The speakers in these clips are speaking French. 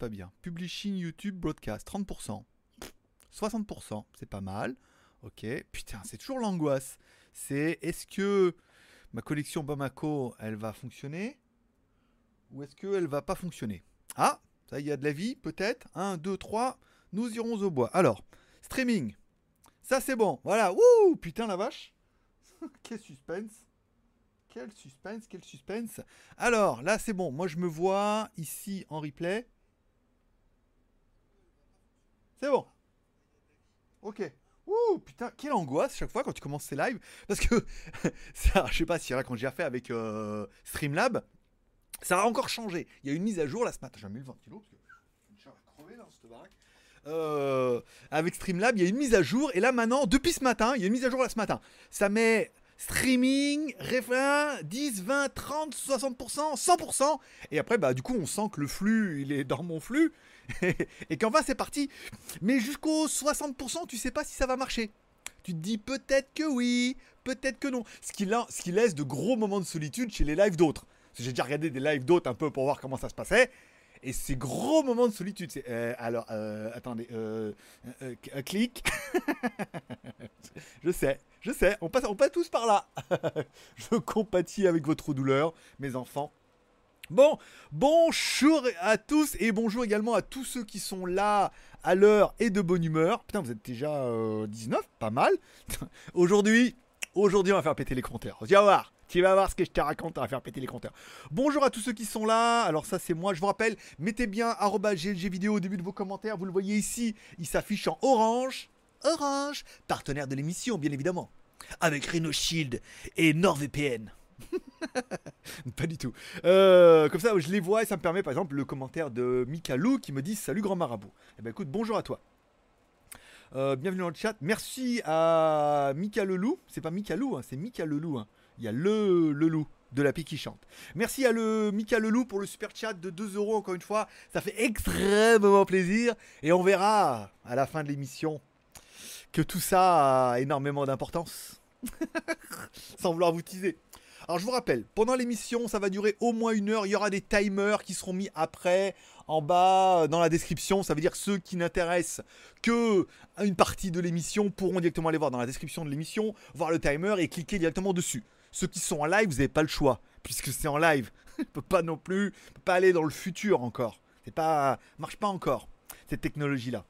pas bien. Publishing YouTube Broadcast, 30%. 60%, c'est pas mal. Ok. Putain, c'est toujours l'angoisse. C'est est-ce que ma collection Bamako, elle va fonctionner Ou est-ce qu'elle va pas fonctionner? Ah, ça, y a de la vie, peut-être. 1, 2, 3. Nous irons au bois. Alors, streaming. Ça, c'est bon. Voilà. Wouh Putain, la vache. Quel suspense. Quel suspense, quel suspense. Alors, là, c'est bon. Moi, je me vois ici en replay. C'est bon. Ok. Ouh, putain, quelle angoisse chaque fois quand tu commences ces lives. Parce que, ça, je sais pas si là, quand j'ai fait avec euh, Streamlab, ça a encore changé. Il y a une mise à jour là ce matin. J'ai mis le ventilo parce que je suis crever là, cette baraque. Euh, avec Streamlab, il y a une mise à jour. Et là, maintenant, depuis ce matin, il y a une mise à jour là ce matin. Ça met streaming, refrain, 10, 20, 30, 60%, 100%. Et après, bah, du coup, on sent que le flux, il est dans mon flux. et qu'enfin, c'est parti. Mais jusqu'au 60%, tu sais pas si ça va marcher. Tu te dis peut-être que oui, peut-être que non. Ce qui, laisse de gros moments de solitude chez les lives d'autres. J'ai déjà regardé des lives d'autres un peu pour voir comment ça se passait. Et ces gros moments de solitude, c'est. Euh, alors, euh, attendez, euh, clic. je sais, je sais, on passe, on passe tous par là. je compatis avec votre douleur, mes enfants. Bon, bonjour à tous et bonjour également à tous ceux qui sont là à l'heure et de bonne humeur. Putain, vous êtes déjà 19, pas mal. aujourd'hui, aujourd'hui, on va faire péter les compteurs. Viens voir. Tu vas voir ce que je te raconte, on va faire péter les compteurs. Bonjour à tous ceux qui sont là. Alors ça c'est moi, je vous rappelle, mettez bien GLG vidéo au début de vos commentaires. Vous le voyez ici, il s'affiche en orange. Orange, partenaire de l'émission bien évidemment. Avec Reno Shield et NordVPN. pas du tout. Euh, comme ça, je les vois et ça me permet, par exemple, le commentaire de Mika Lou qui me dit Salut grand marabout. Eh ben écoute, bonjour à toi. Euh, bienvenue dans le chat. Merci à Mika Lelou. C'est pas Mika Lou, hein, c'est Mika Lelou. Hein il y a le, le loup de la pique qui chante. Merci à le Mika Lelou pour le super chat de 2 euros encore une fois. Ça fait extrêmement plaisir. Et on verra à la fin de l'émission que tout ça a énormément d'importance. Sans vouloir vous teaser. Alors je vous rappelle, pendant l'émission, ça va durer au moins une heure. Il y aura des timers qui seront mis après, en bas, dans la description. Ça veut dire ceux qui n'intéressent que une partie de l'émission pourront directement aller voir dans la description de l'émission, voir le timer et cliquer directement dessus. Ceux qui sont en live, vous n'avez pas le choix, puisque c'est en live. ne peut pas non plus, pas aller dans le futur encore. C'est pas, marche pas encore cette technologie là.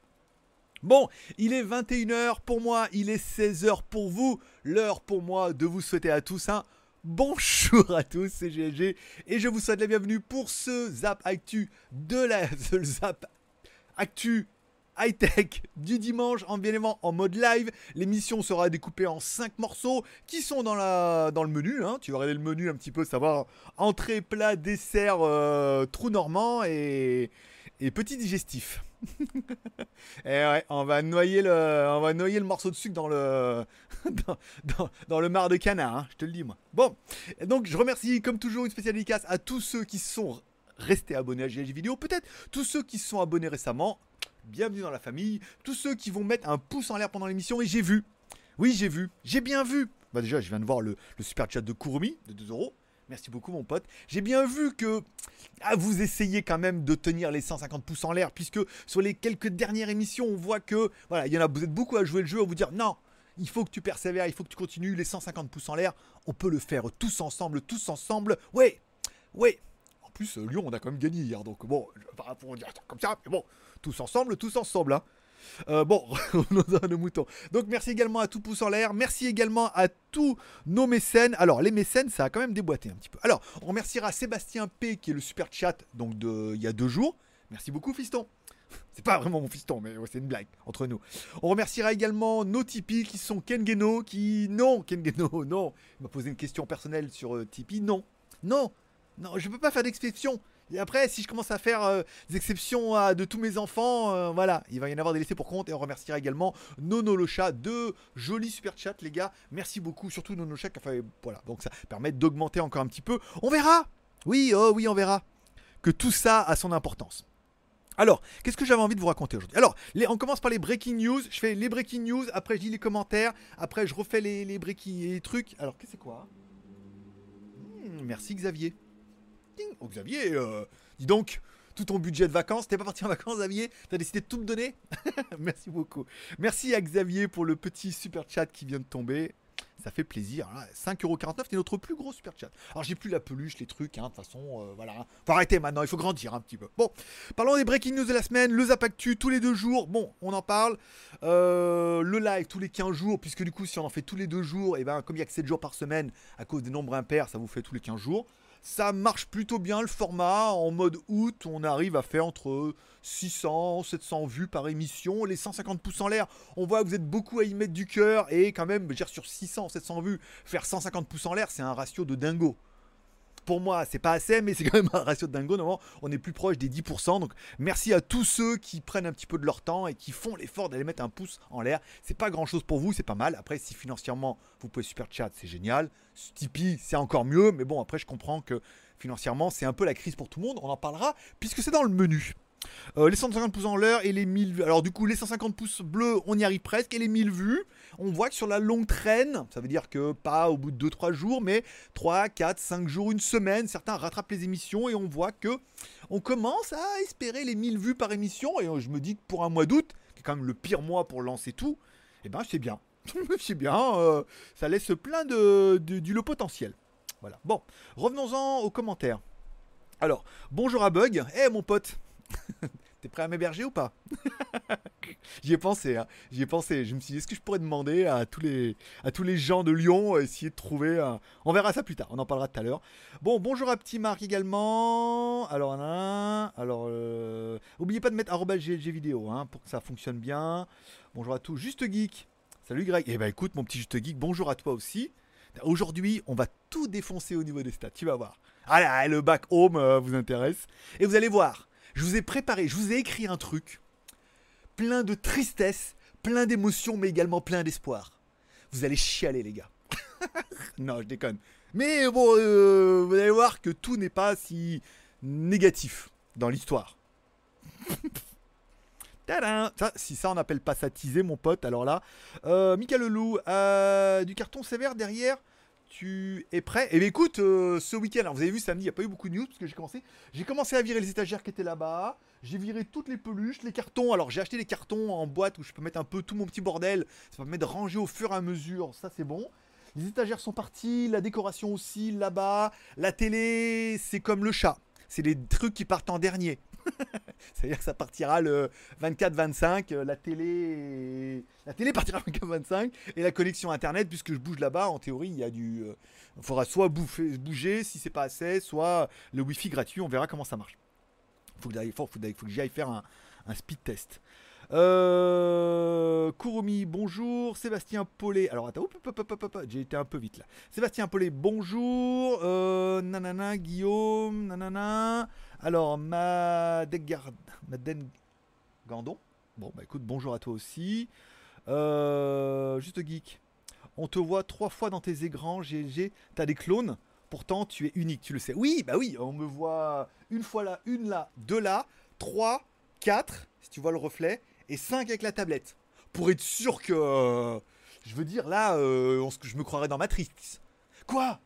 Bon, il est 21h pour moi, il est 16h pour vous. L'heure pour moi de vous souhaiter à tous un bonjour à tous, c'est GLG et je vous souhaite la bienvenue pour ce Zap Actu de la Zap Actu high-tech du dimanche, en bien en mode live. L'émission sera découpée en 5 morceaux qui sont dans, la, dans le menu. Hein. Tu vas regarder le menu un petit peu, savoir entrée, plat, dessert, euh, trou normand et, et petit digestif. et ouais, on va noyer le, on va noyer le morceau de sucre dans le, dans, mar de canard, hein, je te le dis moi. Bon, donc je remercie comme toujours une spéciale dédicace à tous ceux qui sont restés abonnés à GLG Vidéo, peut-être tous ceux qui sont abonnés récemment bienvenue dans la famille. Tous ceux qui vont mettre un pouce en l'air pendant l'émission, et j'ai vu. Oui, j'ai vu. J'ai bien vu. Bah déjà, je viens de voir le, super chat de Kurumi de 2 euros. Merci beaucoup mon pote. J'ai bien vu que ah, vous essayez quand même de tenir les 150 pouces en l'air puisque sur les quelques dernières émissions, on voit que voilà, il y en a vous êtes beaucoup à jouer le jeu, à vous dire non, il faut que tu persévères, il faut que tu continues les 150 pouces en l'air. On peut le faire tous ensemble, tous ensemble. Ouais. Ouais. En plus Lyon, on a quand même gagné hier donc bon, je vais pas pour dire comme ça, mais bon, tous ensemble, tous ensemble. Hein. Euh, bon, nos moutons. Donc merci également à tout pouce en l'air. Merci également à tous nos mécènes. Alors les mécènes, ça a quand même déboîté un petit peu. Alors on remerciera Sébastien P qui est le super chat donc de il y a deux jours. Merci beaucoup fiston. C'est pas vraiment mon fiston, mais c'est une blague entre nous. On remerciera également nos Tipeee qui sont Kengeno, qui. Non, Kengeno, non. Il m'a posé une question personnelle sur euh. Non, non, non, je peux pas faire d'exception. Et après, si je commence à faire euh, des exceptions à, de tous mes enfants, euh, voilà, il va y en avoir des laissés pour compte. Et on remerciera également Nono le chat. De jolis super chats, les gars. Merci beaucoup. Surtout Nono le chat. Enfin, voilà, donc ça permet d'augmenter encore un petit peu. On verra. Oui, oh oui, on verra. Que tout ça a son importance. Alors, qu'est-ce que j'avais envie de vous raconter aujourd'hui? Alors, on commence par les breaking news. Je fais les breaking news, après je lis les commentaires, après je refais les, les breaking trucs. Alors, qu'est-ce que c'est quoi? Hmm, Merci Xavier. Oh Xavier, euh, dis donc, tout ton budget de vacances. T'es pas parti en vacances, Xavier? T'as décidé de tout me donner? Merci beaucoup. Merci à Xavier pour le petit super chat qui vient de tomber ça fait plaisir. 5,49€, c'est notre plus gros super chat. Alors j'ai plus la peluche, les trucs, hein, de toute façon, euh, voilà. Faut arrêter maintenant, il faut grandir un petit peu. Bon, parlons des breaking news de la semaine, le Zap Actu tous les deux jours. Bon, on en parle. Euh, le live tous les 15 jours, puisque du coup, si on en fait tous les deux jours, et eh ben comme il y a que 7 jours par semaine, à cause des nombres impairs, ça vous fait tous les 15 jours. Ça marche plutôt bien le format. En mode août, on arrive à faire entre 600, 700 vues par émission. Les 150 pouces en l'air, on voit que vous êtes beaucoup à y mettre du cœur. Et quand même, dire, sur 600, 700 vues, faire 150 pouces en l'air, c'est un ratio de dingo pour moi, c'est pas assez, mais c'est quand même un ratio de dingo. Normalement, on est plus proche des 10%. Donc, merci à tous ceux qui prennent un petit peu de leur temps et qui font l'effort d'aller mettre un pouce en l'air. C'est pas grand chose pour vous, c'est pas mal. Après, si financièrement vous pouvez super chat, c'est génial. Tipeee, c'est encore mieux. Mais bon, après, je comprends que financièrement, c'est un peu la crise pour tout le monde. On en parlera puisque c'est dans le menu. Euh, les 150 pouces en l'heure et les 1000 vues. Alors du coup, les 150 pouces bleus, on y arrive presque. Et les 1000 vues, on voit que sur la longue traîne, ça veut dire que pas au bout de 2-3 jours, mais 3, 4, 5 jours, une semaine, certains rattrapent les émissions et on voit que on commence à espérer les 1000 vues par émission. Et je me dis que pour un mois d'août, qui est quand même le pire mois pour lancer tout, eh ben c'est bien. c'est bien, euh, ça laisse plein de, du potentiel. Voilà. Bon, revenons-en aux commentaires. Alors, bonjour à Bug. Eh mon pote T'es prêt à m'héberger ou pas J'y ai pensé, hein. j'y ai pensé. Je me suis dit, est-ce que je pourrais demander à tous les, à tous les gens de Lyon, essayer de trouver. Un... On verra ça plus tard, on en parlera tout à l'heure. Bon, bonjour à Petit Marc également. Alors, alors, euh... oubliez pas de mettre GLG vidéo hein, pour que ça fonctionne bien. Bonjour à tous. Juste Geek. Salut Greg. Eh ben écoute, mon petit Juste Geek, bonjour à toi aussi. Aujourd'hui, on va tout défoncer au niveau des stats. Tu vas voir. Allez, le back home euh, vous intéresse. Et vous allez voir je vous ai préparé, je vous ai écrit un truc plein de tristesse, plein d'émotions, mais également plein d'espoir. Vous allez chialer, les gars. non, je déconne. Mais bon, euh, vous allez voir que tout n'est pas si négatif dans l'histoire. Ça, si ça on appelle pas ça teaser, mon pote, alors là. Euh, Mika Leloup, euh, du carton sévère derrière tu es prêt? Eh bien écoute, euh, ce week-end, vous avez vu samedi, il n'y a pas eu beaucoup de news parce que j'ai commencé. J'ai commencé à virer les étagères qui étaient là-bas. J'ai viré toutes les peluches, les cartons. Alors j'ai acheté des cartons en boîte où je peux mettre un peu tout mon petit bordel. Ça permettre de ranger au fur et à mesure. Ça c'est bon. Les étagères sont parties, la décoration aussi là-bas. La télé, c'est comme le chat. C'est les trucs qui partent en dernier. C'est-à-dire que ça partira le 24-25, euh, la télé, la télé partira le 24-25 et la connexion internet, puisque je bouge là-bas, en théorie, il y a du, euh, il faudra soit bouffer, bouger si c'est pas assez, soit le wifi gratuit, on verra comment ça marche. Faut que, faut que j'aille faire un, un, speed test. Euh, Kurumi, bonjour. Sébastien Paulet. Alors attends, j'ai été un peu vite là. Sébastien Paulet, bonjour. Euh, nanana, Guillaume, nanana. Alors, Madegard, Maden Gandon. Bon, bah écoute, bonjour à toi aussi. Euh, juste geek. On te voit trois fois dans tes écrans, GLG. T'as des clones. Pourtant, tu es unique, tu le sais. Oui, bah oui, on me voit une fois là, une là, deux là, trois, quatre, si tu vois le reflet, et cinq avec la tablette. Pour être sûr que. Euh, je veux dire, là, euh, je me croirais dans Matrix. Quoi?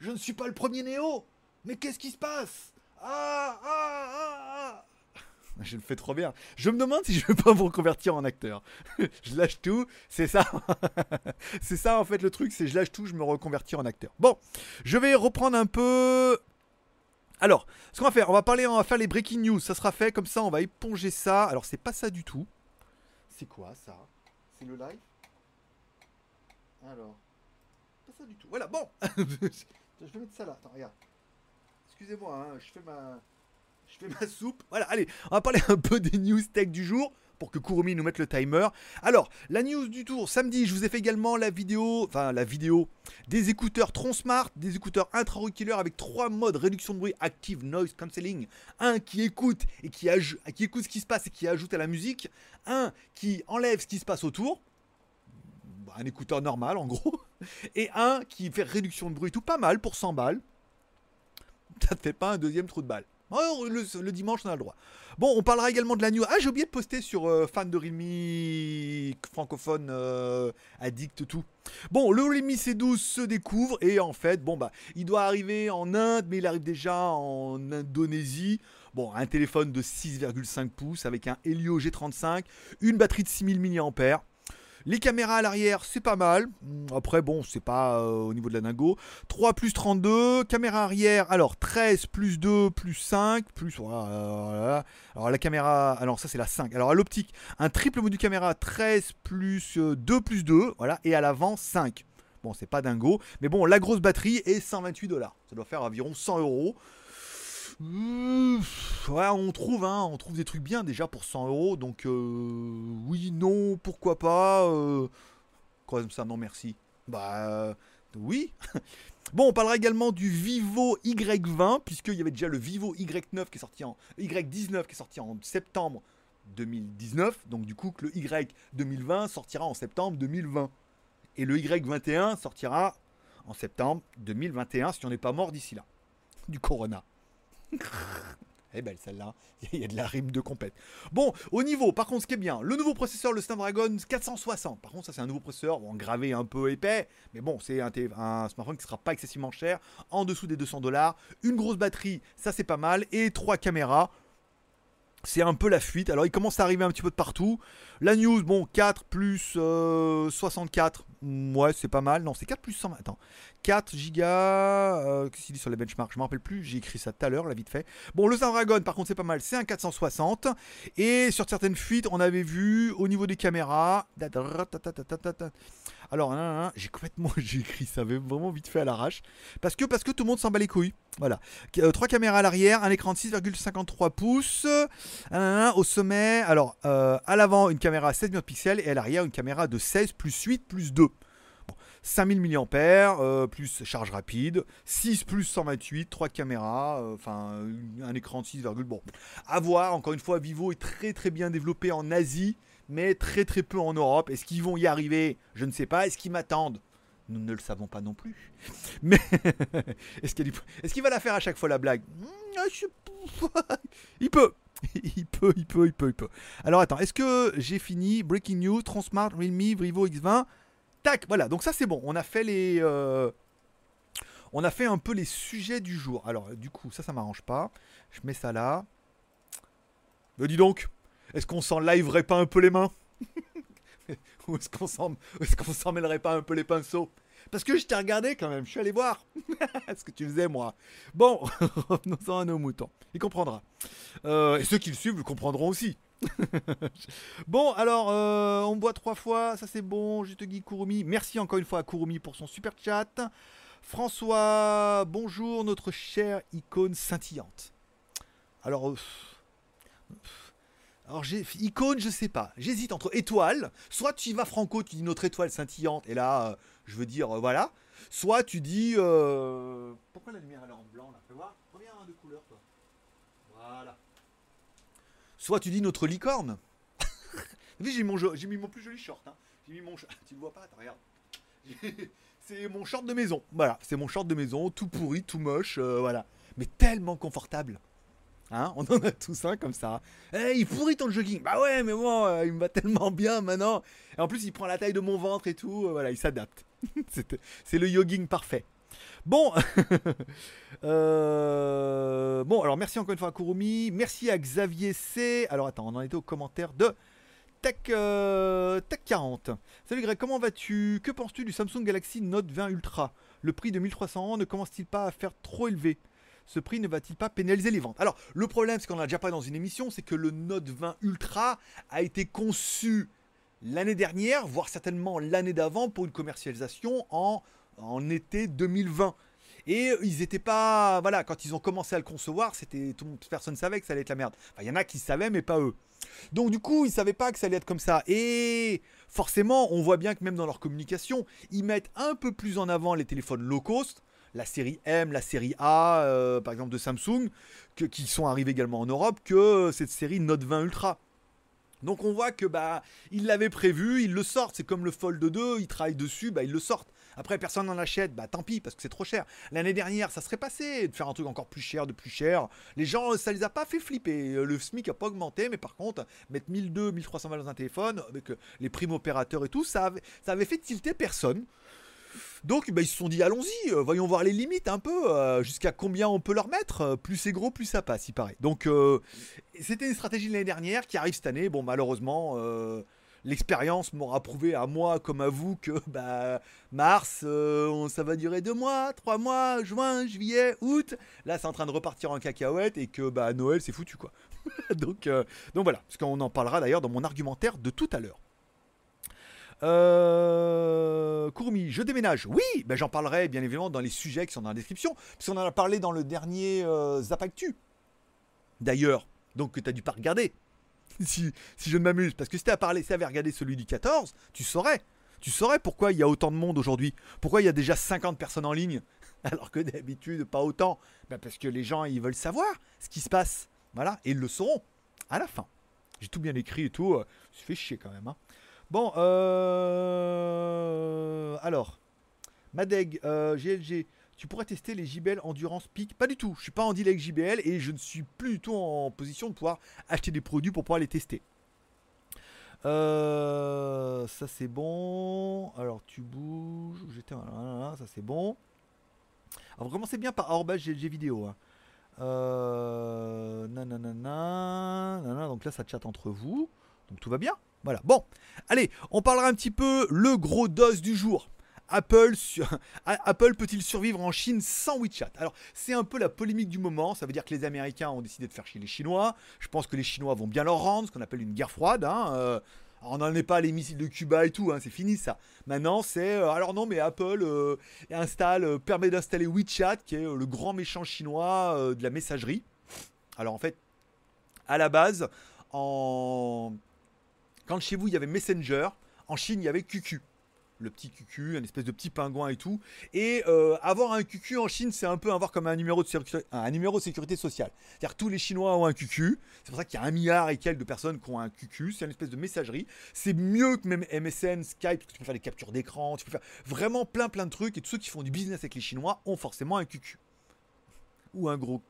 Je ne suis pas le premier Néo Mais qu'est-ce qui se passe? Ah, ah, ah, ah, Je le fais trop bien. Je me demande si je vais pas me reconvertir en acteur. je lâche tout, c'est ça. c'est ça en fait le truc, c'est je lâche tout, je me reconvertis en acteur. Bon, je vais reprendre un peu. Alors, ce qu'on va faire, on va parler, on va faire les breaking news. Ça sera fait comme ça, on va éponger ça. Alors, c'est pas ça du tout. C'est quoi ça? C'est le live? Alors, pas ça du tout. Voilà, bon. je vais mettre ça là. Attends, regarde excusez-moi, hein, je fais ma. Soupe. Voilà, allez, on va parler un peu des news tech du jour pour que Kurumi nous mette le timer. Alors, la news du tour, samedi, je vous ai fait également la vidéo, enfin la vidéo des écouteurs Tron Smart, des écouteurs intra-auriculaires avec trois modes réduction de bruit, active noise cancelling. Un qui écoute et qui, qui écoute ce qui se passe et qui ajoute à la musique. Un qui enlève ce qui se passe autour. Bah, un écouteur normal en gros. Et un qui fait réduction de bruit tout pas mal pour 100 balles ça te fait pas un deuxième trou de balle. Oh, le, dimanche, on a le droit. Bon, on parlera également de la news. Ah, j'ai oublié de poster sur euh, fan de Realme francophone euh, addict tout. Bon, le Realme C12 se découvre et en fait, bon bah, il doit arriver en Inde, mais il arrive déjà en Indonésie. Bon, un téléphone de 6,5 pouces avec un Helio G35, une batterie de 6000 mAh. Les caméras à l'arrière, c'est pas mal. Hmm, Après, bon, c'est pas euh, au niveau de la dingo. 3 plus 32. Caméra arrière, alors 13 plus 2 plus 5 plus. Voilà. Alors la caméra. Alors ça, c'est la 5. Alors à l'optique, un triple module caméra 13 plus euh, 2 plus 2. Voilà. Et à l'avant, 5. Bon, c'est pas dingo. Mais bon, la grosse batterie est 128 dollars. Ça doit faire environ 100 euros. Ouais, on trouve, hein, on trouve des trucs bien déjà pour 100 euros. Donc, euh, oui, non, pourquoi pas. Euh, quoi comme ça, non, merci. Bah, euh, oui. Bon, on parlera également du Vivo Y20, puisqu'il y avait déjà le Vivo Y9 qui est sorti en Y19 qui est sorti en septembre 2019. Donc, du coup, que le Y 2020 sortira en septembre 2020. Et le Y21 sortira en septembre 2021, si on n'est pas mort d'ici là. Du Corona. Elle est belle celle-là. Il y a de la rime de compète. Bon, au niveau, par contre, ce qui est bien, le nouveau processeur, le Snapdragon 460. Par contre, ça, c'est un nouveau processeur, bon, gravé un peu épais. Mais bon, c'est un, smartphone qui sera pas excessivement cher. En dessous des 200 dollars. Une grosse batterie, ça, c'est pas mal. Et trois caméras. C'est un peu la fuite. Alors, il commence à arriver un petit peu de partout. La news, bon, 4 plus euh, 64. mm, Ouais, c'est pas mal. Non, c'est 4 plus 100. Attends. 4 gigas. euh, Qu'est-ce qu'il dit sur les benchmarks? Je me rappelle plus. J'ai écrit ça tout à l'heure, là, vite fait. Bon, le Snapdragon, par contre, c'est pas mal. C'est un 460. Et sur certaines fuites, on avait vu au niveau des caméras. Alors, j'ai complètement écrit ça mais vraiment vite fait à l'arrache. Parce que, parce que tout le monde s'en bat les couilles. Voilà. Euh, trois caméras à l'arrière, un écran de 6,53 pouces. euh, au sommet, alors euh, à l'avant, une caméra à 16 millions de pixels et à l'arrière, une caméra de 16 plus 8 plus 2. Bon, 5000 mAh, plus charge rapide, 6 plus 128, 3 caméras, enfin un écran de 6, bon. À voir, encore une fois, Vivo est très très bien développé en Asie, mais très très peu en Europe. Est-ce qu'ils vont y arriver? Je ne sais pas. Est-ce qu'ils m'attendent? Nous ne le savons pas non plus. Mais est-ce qu'il est qu'il va la faire à chaque fois la blague? Hmm. Il peut. Il peut, il peut, il peut, il peut. Alors attends, est-ce que j'ai fini? Breaking news, Transmart, Realme, Vivo X20 Tac, voilà, donc ça c'est bon. On a fait les. euh, On a fait un peu les sujets du jour. Alors, du coup, ça, ça m'arrange pas. Je mets ça là. Me dis donc, est-ce qu'on s'en liverait pas un peu les mains? Ou est-ce qu'on s'en mêlerait pas un peu les pinceaux? Parce que je t'ai regardé quand même, je suis allé voir ce que tu faisais moi. Bon, revenons-en à nos moutons. Il comprendra. Euh, et ceux qui le suivent le comprendront aussi. bon, alors, euh, on boit trois fois, ça c'est bon. Je te dis Kurumi. Merci encore une fois à Kurumi pour son super chat. François, bonjour, notre chère icône scintillante. Alors, euh, alors j'ai icône, je sais pas. J'hésite entre étoile. Soit tu vas franco, tu dis notre étoile scintillante, et là, euh, je veux dire, euh, voilà. Soit tu dis. euh, Pourquoi la lumière elle est en blanc là Fais voir. Reviens de couleur, toi. Voilà. Soit tu dis notre licorne. J'ai mis, j'ai mis mon plus joli short. hein. J'ai mis mon. Tu le vois pas regarde. C'est mon short de maison. Voilà, c'est mon short de maison, tout pourri, tout moche, voilà. Mais tellement confortable. Hein On en a tous un comme ça. Eh, il pourrit ton jogging. Bah ouais, mais bon, euh, il me va tellement bien maintenant. Et en plus, il prend la taille de mon ventre et tout. euh, voilà, il s'adapte. C'est le jogging parfait. Bon, Euh, bon, alors merci encore une fois à Kurumi, merci à Xavier C. Alors attends, on en était au commentaire de Tech, euh, Tech 40. Salut Greg, comment vas-tu? Que penses-tu du Samsung Galaxy Note 20 Ultra? Le prix de 1300 euros ne commence-t-il pas à faire trop élevé ce prix ne va-t-il pas pénaliser les ventes? Alors, le problème, c'est qu'on a déjà pas dans une émission, c'est que le Note 20 Ultra a été conçu l'année dernière, voire certainement l'année d'avant, pour une commercialisation en, été 2020. Et ils n'étaient pas. Voilà, quand ils ont commencé à le concevoir, c'était tout personne savait que ça allait être la merde. Enfin, il y en a qui savaient, mais pas eux. Donc, du coup, ils savaient pas que ça allait être comme ça. Et forcément, on voit bien que même dans leur communication, ils mettent un peu plus en avant les téléphones low cost, la série M, la série A, euh, par exemple de Samsung, que- qui sont arrivés également en Europe, que cette série Note 20 Ultra. Donc on voit que bah ils l'avaient prévu, ils le sortent. C'est comme le Fold 2, ils travaillent dessus, bah ils le sortent. Après personne n'en achète, bah tant pis parce que c'est trop cher. L'année dernière, ça serait passé de faire un truc encore plus cher, de plus cher. Les gens, ça les a pas fait flipper. Euh, Le SMIC a pas augmenté, mais par contre, mettre 1200, 1300 balles dans un téléphone avec euh, les primes opérateurs et tout, ça avait, ça avait fait tilter personne. Donc bah, ils se sont dit allons-y, euh, voyons voir les limites un peu, euh, jusqu'à combien on peut leur mettre. euh, plus c'est gros, plus ça passe, il paraît. Donc c'était une stratégie de l'année dernière qui arrive cette année. Bon malheureusement, l'expérience m'aura prouvé à moi comme à vous que bah, mars, ça va durer deux mois, trois mois, juin, juillet, août. Là c'est en train de repartir en cacahuète et que bah, Noël c'est foutu quoi. donc, donc voilà, parce qu'on en parlera d'ailleurs dans mon argumentaire de tout à l'heure. Euh, Courmi, je déménage. Oui, ben j'en parlerai bien évidemment dans les sujets qui sont dans la description, puisqu'on en a parlé dans le dernier euh, Zapactu. D'ailleurs, donc que tu as dû pas regarder. si, si je ne m'amuse, parce que si tu regardé celui du 14, tu saurais. Tu saurais pourquoi il y a autant de monde aujourd'hui. Pourquoi il y a déjà 50 personnes en ligne, alors que d'habitude pas autant. Ben parce que les gens ils veulent savoir ce qui se passe. Voilà, et ils le sauront à la fin. J'ai tout bien écrit et tout. euh, Ça fait chier quand même. hein. Bon, euh... alors, Madeg, euh, GLG, tu pourrais tester les JBL Endurance Peak? Pas du tout, je suis pas en deal JBL et je ne suis plus du tout en position de pouvoir acheter des produits pour pouvoir les tester. Euh, ça c'est bon. Alors tu bouges. Ça c'est bon. Alors vous commencez bien par arobase GLG vidéo. Hein. Euh, nananana, nanana, donc là ça chatte entre vous. Donc tout va bien. Voilà. Bon, allez, on parlera un petit peu le gros dos du jour. Apple, Apple peut-il survivre en Chine sans WeChat? Alors, c'est un peu la polémique du moment. Ça veut dire que les Américains ont décidé de faire chier les Chinois. Je pense que les Chinois vont bien leur rendre, ce qu'on appelle une guerre froide. hein. Euh, on n'en est pas à les missiles de Cuba et tout, hein, c'est fini ça. Maintenant, c'est. euh, alors, non, mais Apple euh, permet d'installer WeChat, qui est le grand méchant chinois de la messagerie. Alors, en fait, à la base, en quand chez vous il y avait Messenger, en Chine il y avait QQ. Le petit QQ, un espèce de petit pingouin et tout. Et euh, avoir un QQ en Chine, c'est un peu avoir comme un numéro de, sécurité, un numéro de sécurité sociale. C'est-à-dire tous les Chinois ont un QQ. C'est pour ça qu'il y a un milliard et quelques de personnes qui ont un QQ. C'est une espèce de messagerie. C'est mieux que même MSN, Skype, parce que tu peux faire des captures d'écran, tu peux faire vraiment plein plein de trucs. Et tous ceux qui font du business avec les Chinois ont forcément un QQ. Ou un gros...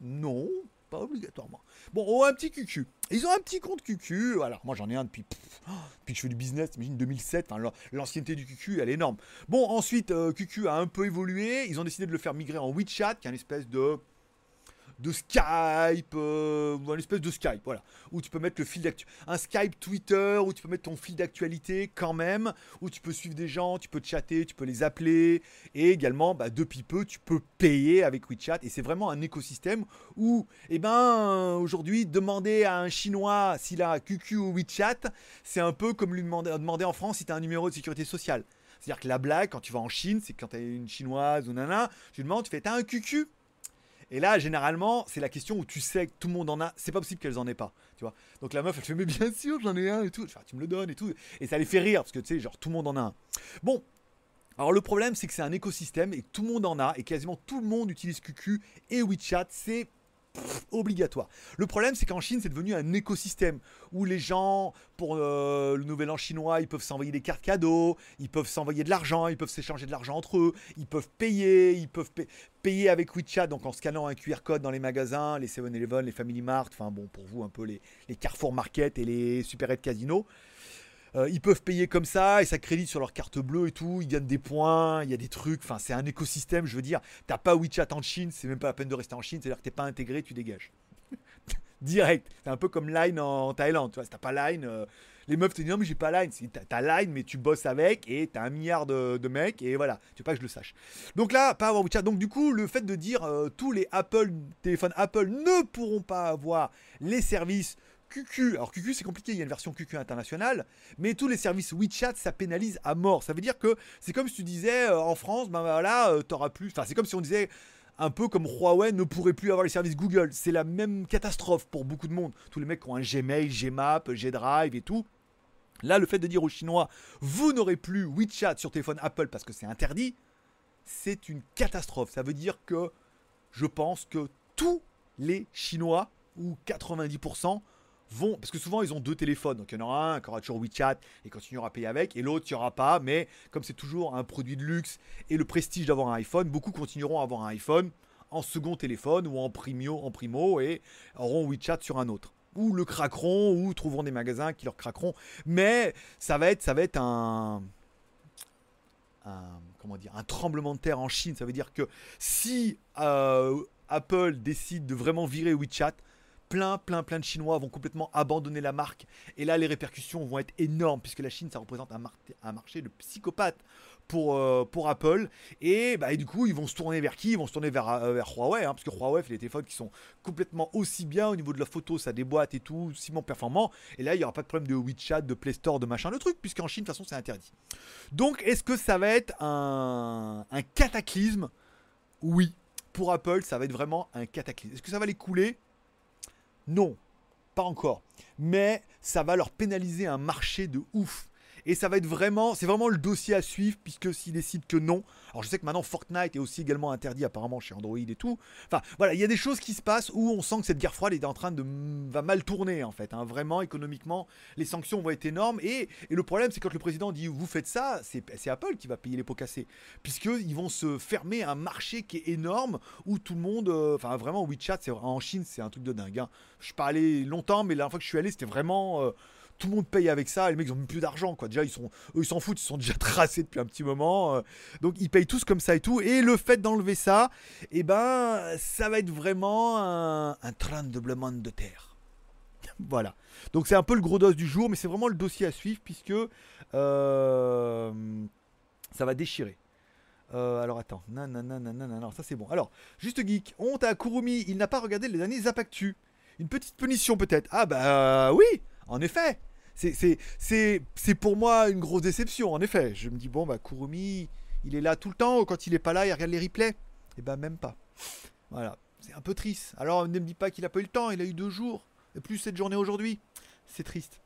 Non, pas obligatoirement. Bon, oh, un petit QQ. Ils ont un petit compte QQ. Alors, moi, j'en ai un depuis, que je fais du business. T'imagines 2007. Enfin, l'ancienneté du QQ, elle est énorme. Bon, ensuite, euh, QQ a un peu évolué. Ils ont décidé de le faire migrer en WeChat, qui est une espèce de de Skype, euh, une espèce de Skype, voilà, où tu peux mettre le fil d'actu, un Skype Twitter, où tu peux mettre ton fil d'actualité quand même, où tu peux suivre des gens, tu peux chatter, tu peux les appeler, et également, bah, depuis peu, tu peux payer avec WeChat, et c'est vraiment un écosystème où, eh ben, aujourd'hui, demander à un Chinois s'il a QQ ou WeChat, c'est un peu comme lui demander, demander en France si tu as un numéro de sécurité sociale. C'est-à-dire que la blague, quand tu vas en Chine, c'est quand tu es une chinoise ou nana, tu demandes, tu fais, t'as un QQ et là, généralement, c'est la question où tu sais que tout le monde en a. C'est pas possible qu'elles en aient pas, tu vois. Donc la meuf, elle fait mais bien sûr, j'en ai un et tout. Tu me le donnes et tout. Et ça les fait rire parce que tu sais, genre tout le monde en a un. Bon. Alors le problème, c'est que c'est un écosystème et tout le monde en a et quasiment tout le monde utilise QQ et WeChat. C'est obligatoire. Le problème, c'est qu'en Chine, c'est devenu un écosystème où les gens, pour euh, le nouvel an chinois, ils peuvent s'envoyer des cartes cadeaux, ils peuvent s'envoyer de l'argent, ils peuvent s'échanger de l'argent entre eux, ils peuvent payer, ils peuvent pa- payer avec WeChat, donc en scannant un QR code dans les magasins, les 7-Eleven, les Family Mart, enfin bon, pour vous, un peu les, Carrefour Market et les Super 8 Casino. Euh, ils peuvent payer comme ça et ça crédite sur leur carte bleue et tout. Ils gagnent des points, il y a des trucs. Enfin, c'est un écosystème, je veux dire. T'as pas WeChat en Chine, c'est même pas la peine de rester en Chine. C'est-à-dire que t'es pas intégré, tu dégages. Direct. C'est un peu comme Line en Thaïlande. Tu vois, si t'as pas Line, euh, les meufs te disent non, mais j'ai pas Line. T'as- Line, mais tu bosses avec et t'as un milliard de, de mecs et voilà. Tu veux pas que je le sache. Donc là, pas avoir WeChat. Donc du coup, le fait de dire euh, tous les Apple, téléphones Apple ne pourront pas avoir les services QQ. Alors QQ c'est compliqué, il y a une version QQ internationale, mais tous les services WeChat ça pénalise à mort. Ça veut dire que c'est comme si tu disais euh, en France, ben voilà, euh, t'auras plus. Enfin c'est comme si on disait un peu comme Huawei ne pourrait plus avoir les services Google. C'est la même catastrophe pour beaucoup de monde. Tous les mecs qui ont un Gmail, Gmap, Gdrive et tout. Là, le fait de dire aux Chinois, vous n'aurez plus WeChat sur téléphone Apple parce que c'est interdit, c'est une catastrophe. Ça veut dire que je pense que tous les Chinois, ou 90%, vont. Parce que souvent, ils ont deux téléphones. Donc, il y en aura un qui aura toujours WeChat et continuera à payer avec, et l'autre, il n'y aura pas. Mais comme c'est toujours un produit de luxe et le prestige d'avoir un iPhone, beaucoup continueront à avoir un iPhone en second téléphone ou en primo, en primo et auront WeChat sur un autre. Ou le craqueront, ou trouveront des magasins qui leur craqueront. Mais ça va être, ça va être un. comment dire, un tremblement de terre en Chine. Ça veut dire que si euh, Apple décide de vraiment virer WeChat, plein, plein, plein de Chinois vont complètement abandonner la marque. Et là, les répercussions vont être énormes, puisque la Chine, ça représente un, un marché de psychopathes pour, euh, pour Apple. Et, bah, et, du coup, ils vont se tourner vers qui? Ils vont se tourner vers, euh, vers Huawei, hein, parce que Huawei fait des téléphones qui sont complètement aussi bien au niveau de la photo, ça déboîte et tout, bon performant. Et là, il n'y aura pas de problème de WeChat, de Play Store, de machin, de truc, puisqu'en Chine, de toute façon, c'est interdit. Donc, est-ce que ça va être un, un cataclysme? Oui. Pour Apple, ça va être vraiment un cataclysme. Est-ce que ça va les couler Non, pas encore. Mais ça va leur pénaliser un marché de ouf. Et ça va être vraiment, c'est vraiment le dossier à suivre, puisque s'ils décident que non. Alors je sais que maintenant Fortnite est aussi également interdit apparemment chez Android et tout. Enfin voilà, il y a des choses qui se passent où on sent que cette guerre froide est en train de va mal tourner en fait. Hein. Vraiment économiquement, les sanctions vont être énormes. Et, le problème, c'est quand le président dit vous faites ça, c'est Apple qui va payer les pots cassés, puisqu'ils vont se fermer un marché qui est énorme où tout le monde, euh, enfin vraiment WeChat, c'est en Chine, c'est un truc de dingue. Hein. Je suis pas allé longtemps, mais la fois que je suis allé, c'était vraiment euh, tout le monde paye avec ça. Les mecs, ils ont plus d'argent, quoi. Déjà, ils sont, eux, ils s'en foutent, ils sont déjà tracés depuis un petit moment. Euh. donc, ils payent tous comme ça et tout. Et le fait d'enlever ça, eh ben, ça va être vraiment un, un tremblement de terre. voilà. Donc, c'est un peu le gros dos du jour, mais c'est vraiment le dossier à suivre puisque euh, ça va déchirer. Euh, alors attends, non, non, non, non, non, non, ça c'est bon. Alors, juste geek, honte à Kurumi, il n'a pas regardé les derniers Zapactu. Une petite punition peut-être. Ah bah oui, en effet, c'est pour moi une grosse déception, en effet. Je me dis, bon, bah, Kurumi, il est là tout le temps, quand il est pas là, il regarde les replays. Et eh ben, même pas. Voilà, c'est un peu triste. Alors, ne me dis pas qu'il a pas eu le temps, il a eu deux jours, et plus cette journée aujourd'hui. C'est triste.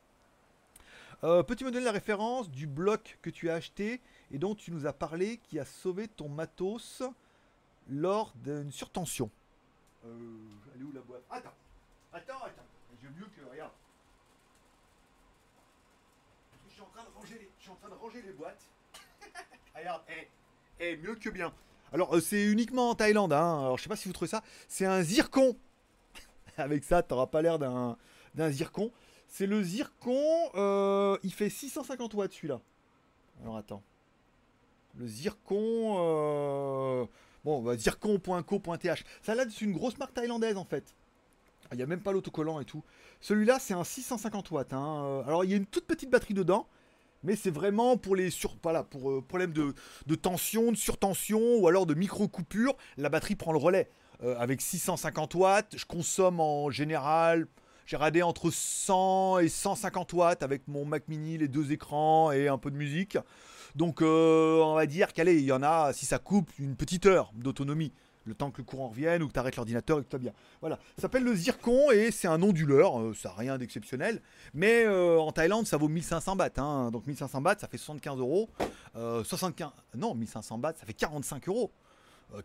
Euh, Peux-tu me donner la référence du bloc que tu as acheté et dont tu nous as parlé qui a sauvé ton matos lors d'une surtension? Euh, Elle est où la boîte? Attends, attends, attends. Mieux que. Regarde. Je suis en train de ranger les boîtes. Regarde, eh, eh, mieux que bien. Alors, euh, c'est uniquement en Thaïlande, hein. Alors, je sais pas si vous trouvez ça. C'est un zircon. Avec ça, t'auras pas l'air d'un, d'un zircon. C'est le zircon. Euh, il fait 650 watts celui-là. Alors, attends. Le zircon. Euh, bon, bah, zircon.co.th. Ça là, c'est une grosse marque thaïlandaise en fait. Il n'y a même pas l'autocollant et tout. Celui-là, c'est un 650 watts. Hein. Alors, il y a une toute petite batterie dedans mais c'est vraiment pour les sur, pour euh, problèmes de, tension, de surtension ou alors de micro coupure, la batterie prend le relais. Euh, avec 650 watts, je consomme en général, j'ai radé entre 100 et 150 watts avec mon Mac Mini, les deux écrans et un peu de musique. Donc euh, on va dire qu'allez, il y en a, si ça coupe, une petite heure d'autonomie le temps que le courant revienne ou que tu arrêtes l'ordinateur et que tu bien. Voilà, ça s'appelle le zircon et c'est un onduleur, euh, ça n'a rien d'exceptionnel, mais euh, en Thaïlande ça vaut 1500 bahts, hein. donc 1500 bahts ça fait 75 euros, 75, euh, non 1500 bahts ça fait 45 euros.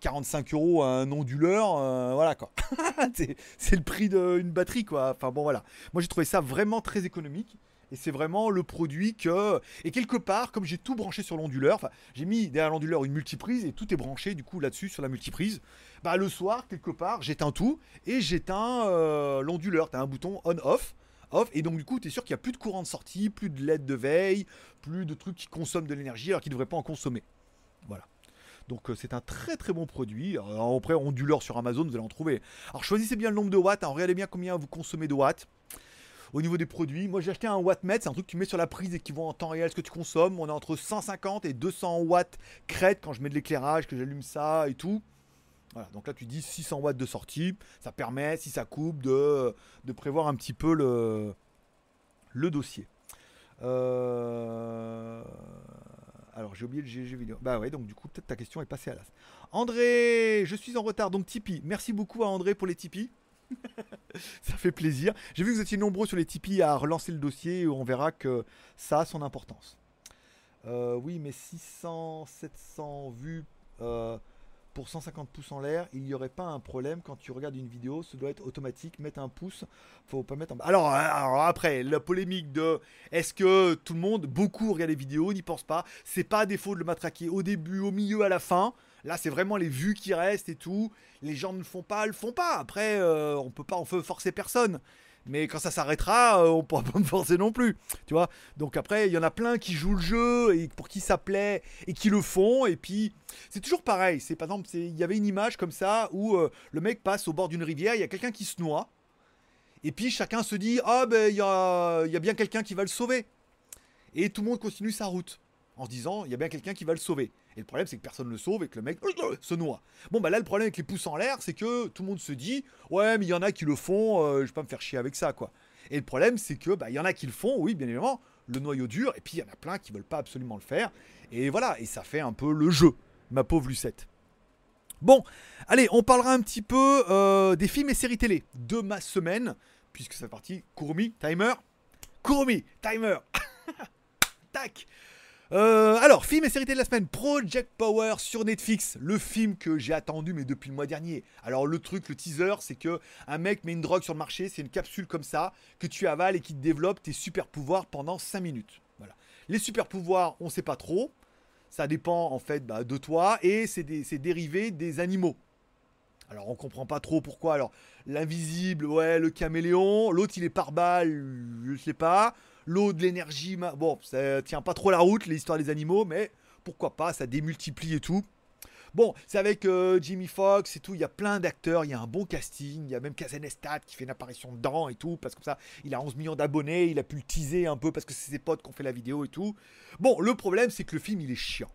45 euros un onduleur, voilà quoi. c'est le prix d'une batterie quoi. Enfin bon voilà. Moi j'ai trouvé ça vraiment très économique. Et c'est vraiment le produit que. Et quelque part, comme j'ai tout branché sur l'onduleur, j'ai mis derrière l'onduleur une multiprise et tout est branché du coup là-dessus sur la multiprise. Bah le soir, quelque part, j'éteins tout et j'éteins euh, l'onduleur. T'as un bouton on-off. Off, et donc du coup, tu es sûr qu'il n'y a plus de courant de sortie, plus de LED de veille, plus de trucs qui consomment de l'énergie alors qu'ils ne devraient pas en consommer. Voilà. Donc euh, c'est un très très bon produit. Alors, après, onduleur sur Amazon, vous allez en trouver. Alors choisissez bien le nombre de watts, regardez bien combien vous consommez de watts au niveau des produits. Moi j'ai acheté un wattmètre, c'est un truc que tu mets sur la prise et qui voit en temps réel ce que tu consommes. On est entre 150 et 200 watts crête quand je mets de l'éclairage, que j'allume ça et tout. Voilà, donc là tu dis 600 watts de sortie. Ça permet, si ça coupe, de, prévoir un petit peu le, le dossier. Euh, alors j'ai oublié le GG vidéo. Bah ouais, donc du coup peut-être ta question est passée à l'as. André, je suis en retard, donc Tipeee. Merci beaucoup à André pour les Tipeee. Ça fait plaisir. J'ai vu que vous étiez nombreux sur les Tipeee à relancer le dossier. On verra que ça a son importance. Euh, oui, mais 600, 700 vues euh, pour 150 pouces en l'air, il n'y aurait pas un problème quand tu regardes une vidéo. Ce doit être automatique. Mettre un pouce, faut pas mettre en. Alors, alors après, la polémique de est-ce que tout le monde, beaucoup regardent les vidéos, n'y pense pas. C'est pas défaut de le matraquer au début, au milieu, à la fin. Là, c'est vraiment les vues qui restent et tout. Les gens ne font pas, le font pas. Après, euh, on peut pas, on peut forcer personne. Mais quand ça s'arrêtera, euh, on pourra pas me forcer non plus. Tu vois? Donc après, il y en a plein qui jouent le jeu et pour qui ça plaît et qui le font. Et puis, c'est toujours pareil. C'est par exemple, il y avait une image comme ça où euh, le mec passe au bord d'une rivière, il y a quelqu'un qui se noie. Et puis chacun se dit Ah ben il y a bien quelqu'un qui va le sauver. Et tout le monde continue sa route en se disant Il y a bien quelqu'un qui va le sauver. Et le problème, c'est que personne ne le sauve et que le mec se noie. Bon, bah là, le problème avec les pouces en l'air, c'est que tout le monde se dit Ouais, mais il y en a qui le font, euh, je vais pas me faire chier avec ça, quoi. Et le problème, c'est que, bah, il y en a qui le font, oui, bien évidemment, le noyau dur, et puis il y en a plein qui veulent pas absolument le faire. Et voilà, et ça fait un peu le jeu, ma pauvre Lucette. Bon, allez, on parlera un petit peu euh, des films et séries télé de ma semaine, puisque c'est parti. Kurumi, timer. Kurumi, timer. Tac. Euh, alors, film et série de la semaine, Project Power sur Netflix, le film que j'ai attendu mais depuis le mois dernier. Alors le truc, le teaser, c'est que un mec met une drogue sur le marché, c'est une capsule comme ça que tu avales et qui te développe tes super pouvoirs pendant 5 minutes. Voilà. Les super pouvoirs, on sait pas trop. Ça dépend en fait bah, de toi et c'est dérivé des animaux. Alors on comprend pas trop pourquoi. Alors l'invisible, ouais, le caméléon, l'autre il est par balle, je sais pas l'eau, de l'énergie. Bon, ça tient pas trop la route, l'histoire des animaux, mais pourquoi pas, ça démultiplie et tout. Bon, c'est avec euh, Jimmy Fox et tout, il y a plein d'acteurs, il y a un bon casting, il y a même Kazenestat qui fait une apparition dedans et tout, parce que ça, il a 11 millions d'abonnés, il a pu le teaser un peu parce que c'est ses potes qui ont fait la vidéo et tout. Bon, le problème c'est que le film il est chiant.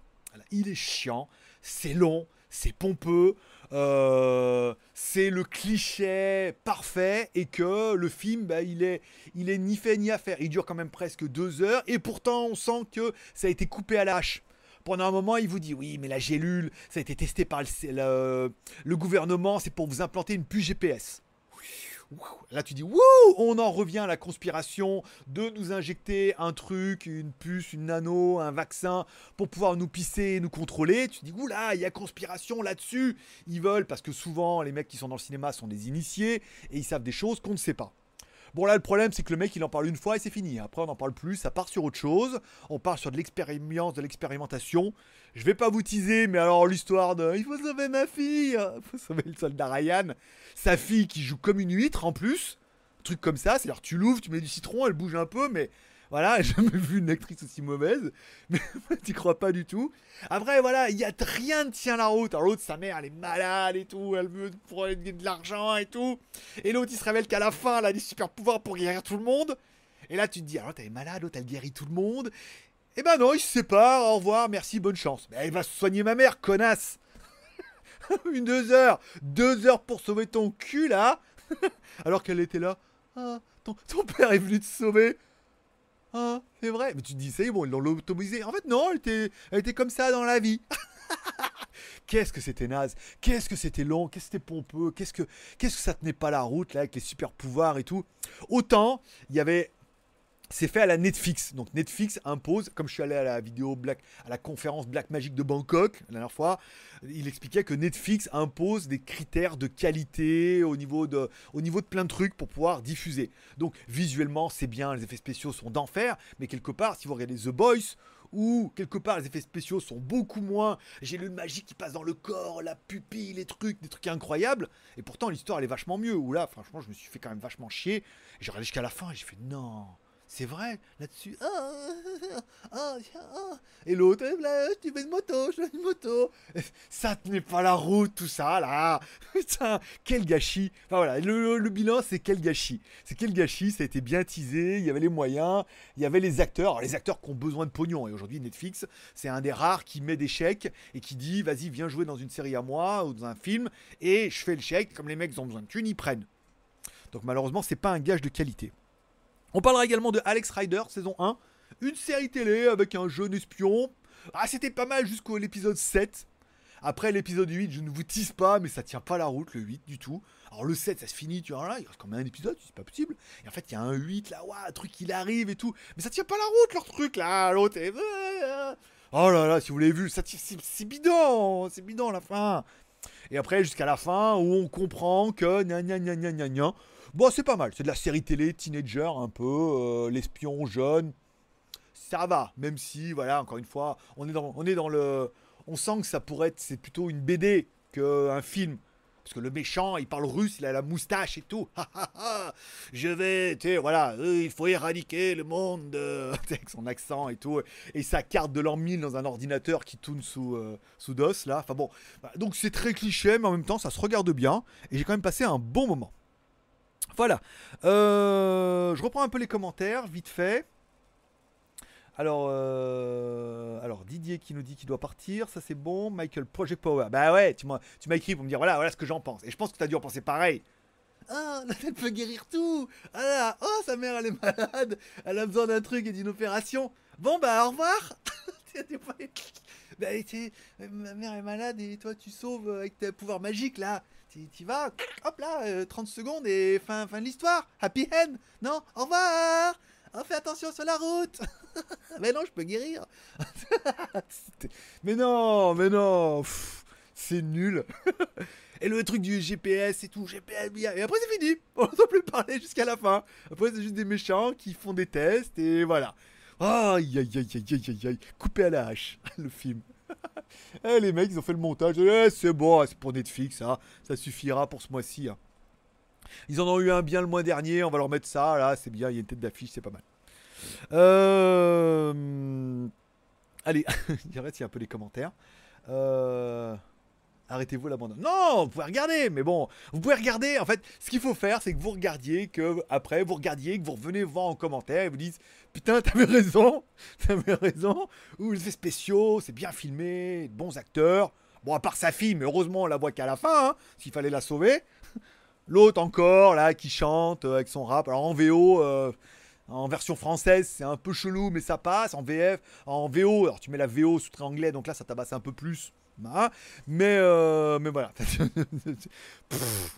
il est chiant, c'est long, c'est pompeux, euh, c'est le cliché parfait et que le film, bah, il, est, il est ni fait ni à faire. Il dure quand même presque deux heures et pourtant on sent que ça a été coupé à l'âche. Pendant un moment, il vous dit oui, mais la gélule, ça a été testé par le, le gouvernement, c'est pour vous implanter une puce GPS. Là, tu dis, wouh, on en revient à la conspiration de nous injecter un truc, une puce, une nano, un vaccin pour pouvoir nous pisser, nous contrôler. Tu dis, là, il y a conspiration là-dessus. Ils veulent, parce que souvent, les mecs qui sont dans le cinéma sont des initiés et ils savent des choses qu'on ne sait pas. Bon là le problème c'est que le mec il en parle une fois et c'est fini. Après on n'en parle plus, ça part sur autre chose. On part sur de l'expérience, de l'expérimentation. Je vais pas vous teaser, mais alors l'histoire de il faut sauver ma fille, il faut sauver le soldat Ryan, sa fille qui joue comme une huître en plus, truc comme ça, c'est-à-dire tu l'ouvres, tu mets du citron, elle bouge un peu, mais voilà, j'ai jamais vu une actrice aussi mauvaise, mais tu crois pas du tout. Après, voilà, il y a rien ne tient la route. Alors l'autre, sa mère, elle est malade et tout, elle veut prendre de l'argent et tout. Et l'autre, il se révèle qu'à la fin, elle a des super pouvoirs pour guérir tout le monde. Et là, tu te dis, alors elle est malade, l'autre, elle guérit tout le monde. Eh ben non, il se sépare, au revoir, merci, bonne chance. Mais elle va soigner ma mère, connasse. une deux heures, deux heures pour sauver ton cul là, alors qu'elle était là. Ah, ton père est venu te sauver. Ah, c'est vrai. Mais tu te dis, c'est bon, ils l'ont lobotomisé. En fait, non, elle était, elle était comme ça dans la vie. qu'est-ce que c'était naze Qu'est-ce que c'était long Qu'est-ce que c'était pompeux Qu'est-ce que, qu'est-ce que ça tenait pas la route, là, avec les super pouvoirs et tout Autant, il y avait c'est fait à la Netflix. Donc Netflix impose, comme je suis allé à la vidéo Black, à la conférence Black Magic de Bangkok la dernière fois, il expliquait que Netflix impose des critères de qualité au niveau de, au niveau de plein de trucs pour pouvoir diffuser. Donc visuellement c'est bien, les effets spéciaux sont d'enfer, mais quelque part si vous regardez The Boys où quelque part les effets spéciaux sont beaucoup moins, j'ai le magie qui passe dans le corps, la pupille, les trucs, des trucs incroyables, et pourtant l'histoire elle est vachement mieux, où là franchement je me suis fait quand même vachement chier, j'ai regardé jusqu'à la fin et j'ai fait non c'est vrai, là-dessus. Ah, ah, ah, et l'autre, eh, tu veux une moto, je veux une moto. Ça tenait pas la route, tout ça, là. Putain, quel gâchis. Enfin voilà, le, bilan, c'est quel gâchis. C'est quel gâchis, ça a été bien teasé, il y avait les moyens, il y avait les acteurs. les acteurs qui ont besoin de pognon. Et aujourd'hui, Netflix, c'est un des rares qui met des chèques et qui dit, vas-y, viens jouer dans une série à moi ou dans un film. Et je fais le chèque, comme les mecs ont besoin de thunes, ils prennent. Donc malheureusement, c'est pas un gage de qualité. On parlera également de Alex Rider, saison 1. Une série télé avec un jeune espion. Ah, c'était pas mal jusqu'au l'épisode 7. Après l'épisode 8, je ne vous tease pas, mais ça tient pas la route, le 8 du tout. Alors le 7, ça se finit, tu vois, là, il reste quand même un épisode, c'est pas possible. Et en fait, il y a un 8, là, waouh, un truc, il arrive et tout. Mais ça tient pas la route, leur truc, là, l'autre est... Oh là là, si vous l'avez vu, ça c'est bidon, c'est bidon la fin. Et après, jusqu'à la fin, où on comprend que... Bon, c'est pas mal. C'est de la série télé, teenager un peu, euh, l'espion jeune. Ça va, même si, voilà, encore une fois, on est dans, on est dans le. On sent que ça pourrait être. C'est plutôt une BD qu'un film. Parce que le méchant, il parle russe, il a la moustache et tout. je vais, tu sais, voilà, euh, il faut éradiquer le monde. euh, avec son accent et tout. Et sa carte de l'an 1000 dans un ordinateur qui tourne sous, sous DOS, là. Enfin bon, voilà. donc c'est très cliché, mais en même temps, ça se regarde bien. Et j'ai quand même passé un bon moment. Voilà. Euh, je reprends un peu les commentaires, vite fait. Alors, euh, alors Didier qui nous dit qu'il doit partir, ça c'est bon. Michael Project Power. Bah ouais, tu m'as, écrit pour me dire voilà, voilà ce que j'en pense. Et je pense que tu as dû en penser pareil. Ah, elle peut guérir tout. Ah là, oh sa mère elle est malade, elle a besoin d'un truc et d'une opération. Bon bah au revoir. bah, ma mère est malade et toi tu sauves avec tes pouvoirs magiques là. Tu vas, hop là, euh, 30 secondes et fin, fin de l'histoire. Happy end. Non, au revoir. Oh, fais attention sur la route. mais non, je peux guérir. mais non, mais non. C'est nul. Et le truc du GPS et tout, GPS, et après c'est fini. On n'entend plus parler jusqu'à la fin. Après c'est juste des méchants qui font des tests et voilà. Aïe aïe aïe aïe aïe aïe. Coupé à la hache, le film. Eh, les mecs, ils ont fait le montage. Eh, c'est bon, c'est pour Netflix, ça. Ça suffira pour ce mois-ci. hein. Ils en ont eu un bien le mois dernier. On va leur mettre ça. Là, c'est bien. Il y a une tête d'affiche, c'est pas mal. Euh... Allez, il y un peu les commentaires. Euh... Arrêtez-vous l'abandon. Non, vous pouvez regarder, mais bon, vous pouvez regarder. En fait, ce qu'il faut faire, c'est que vous regardiez, que après vous regardiez, que vous revenez voir en commentaire et vous dites Putain, t'avais raison, t'avais raison. Ou les spéciaux, c'est bien filmé, bons acteurs. Bon, à part sa fille, mais heureusement, on la voit qu'à la fin, hein, s'il fallait la sauver. L'autre encore, là, qui chante euh, avec son rap. Alors en VO, euh, en version française, c'est un peu chelou, mais ça passe. En VF, en VO, alors tu mets la VO sous-trait anglais, donc là, ça tabasse un peu plus. Mais, euh, mais voilà.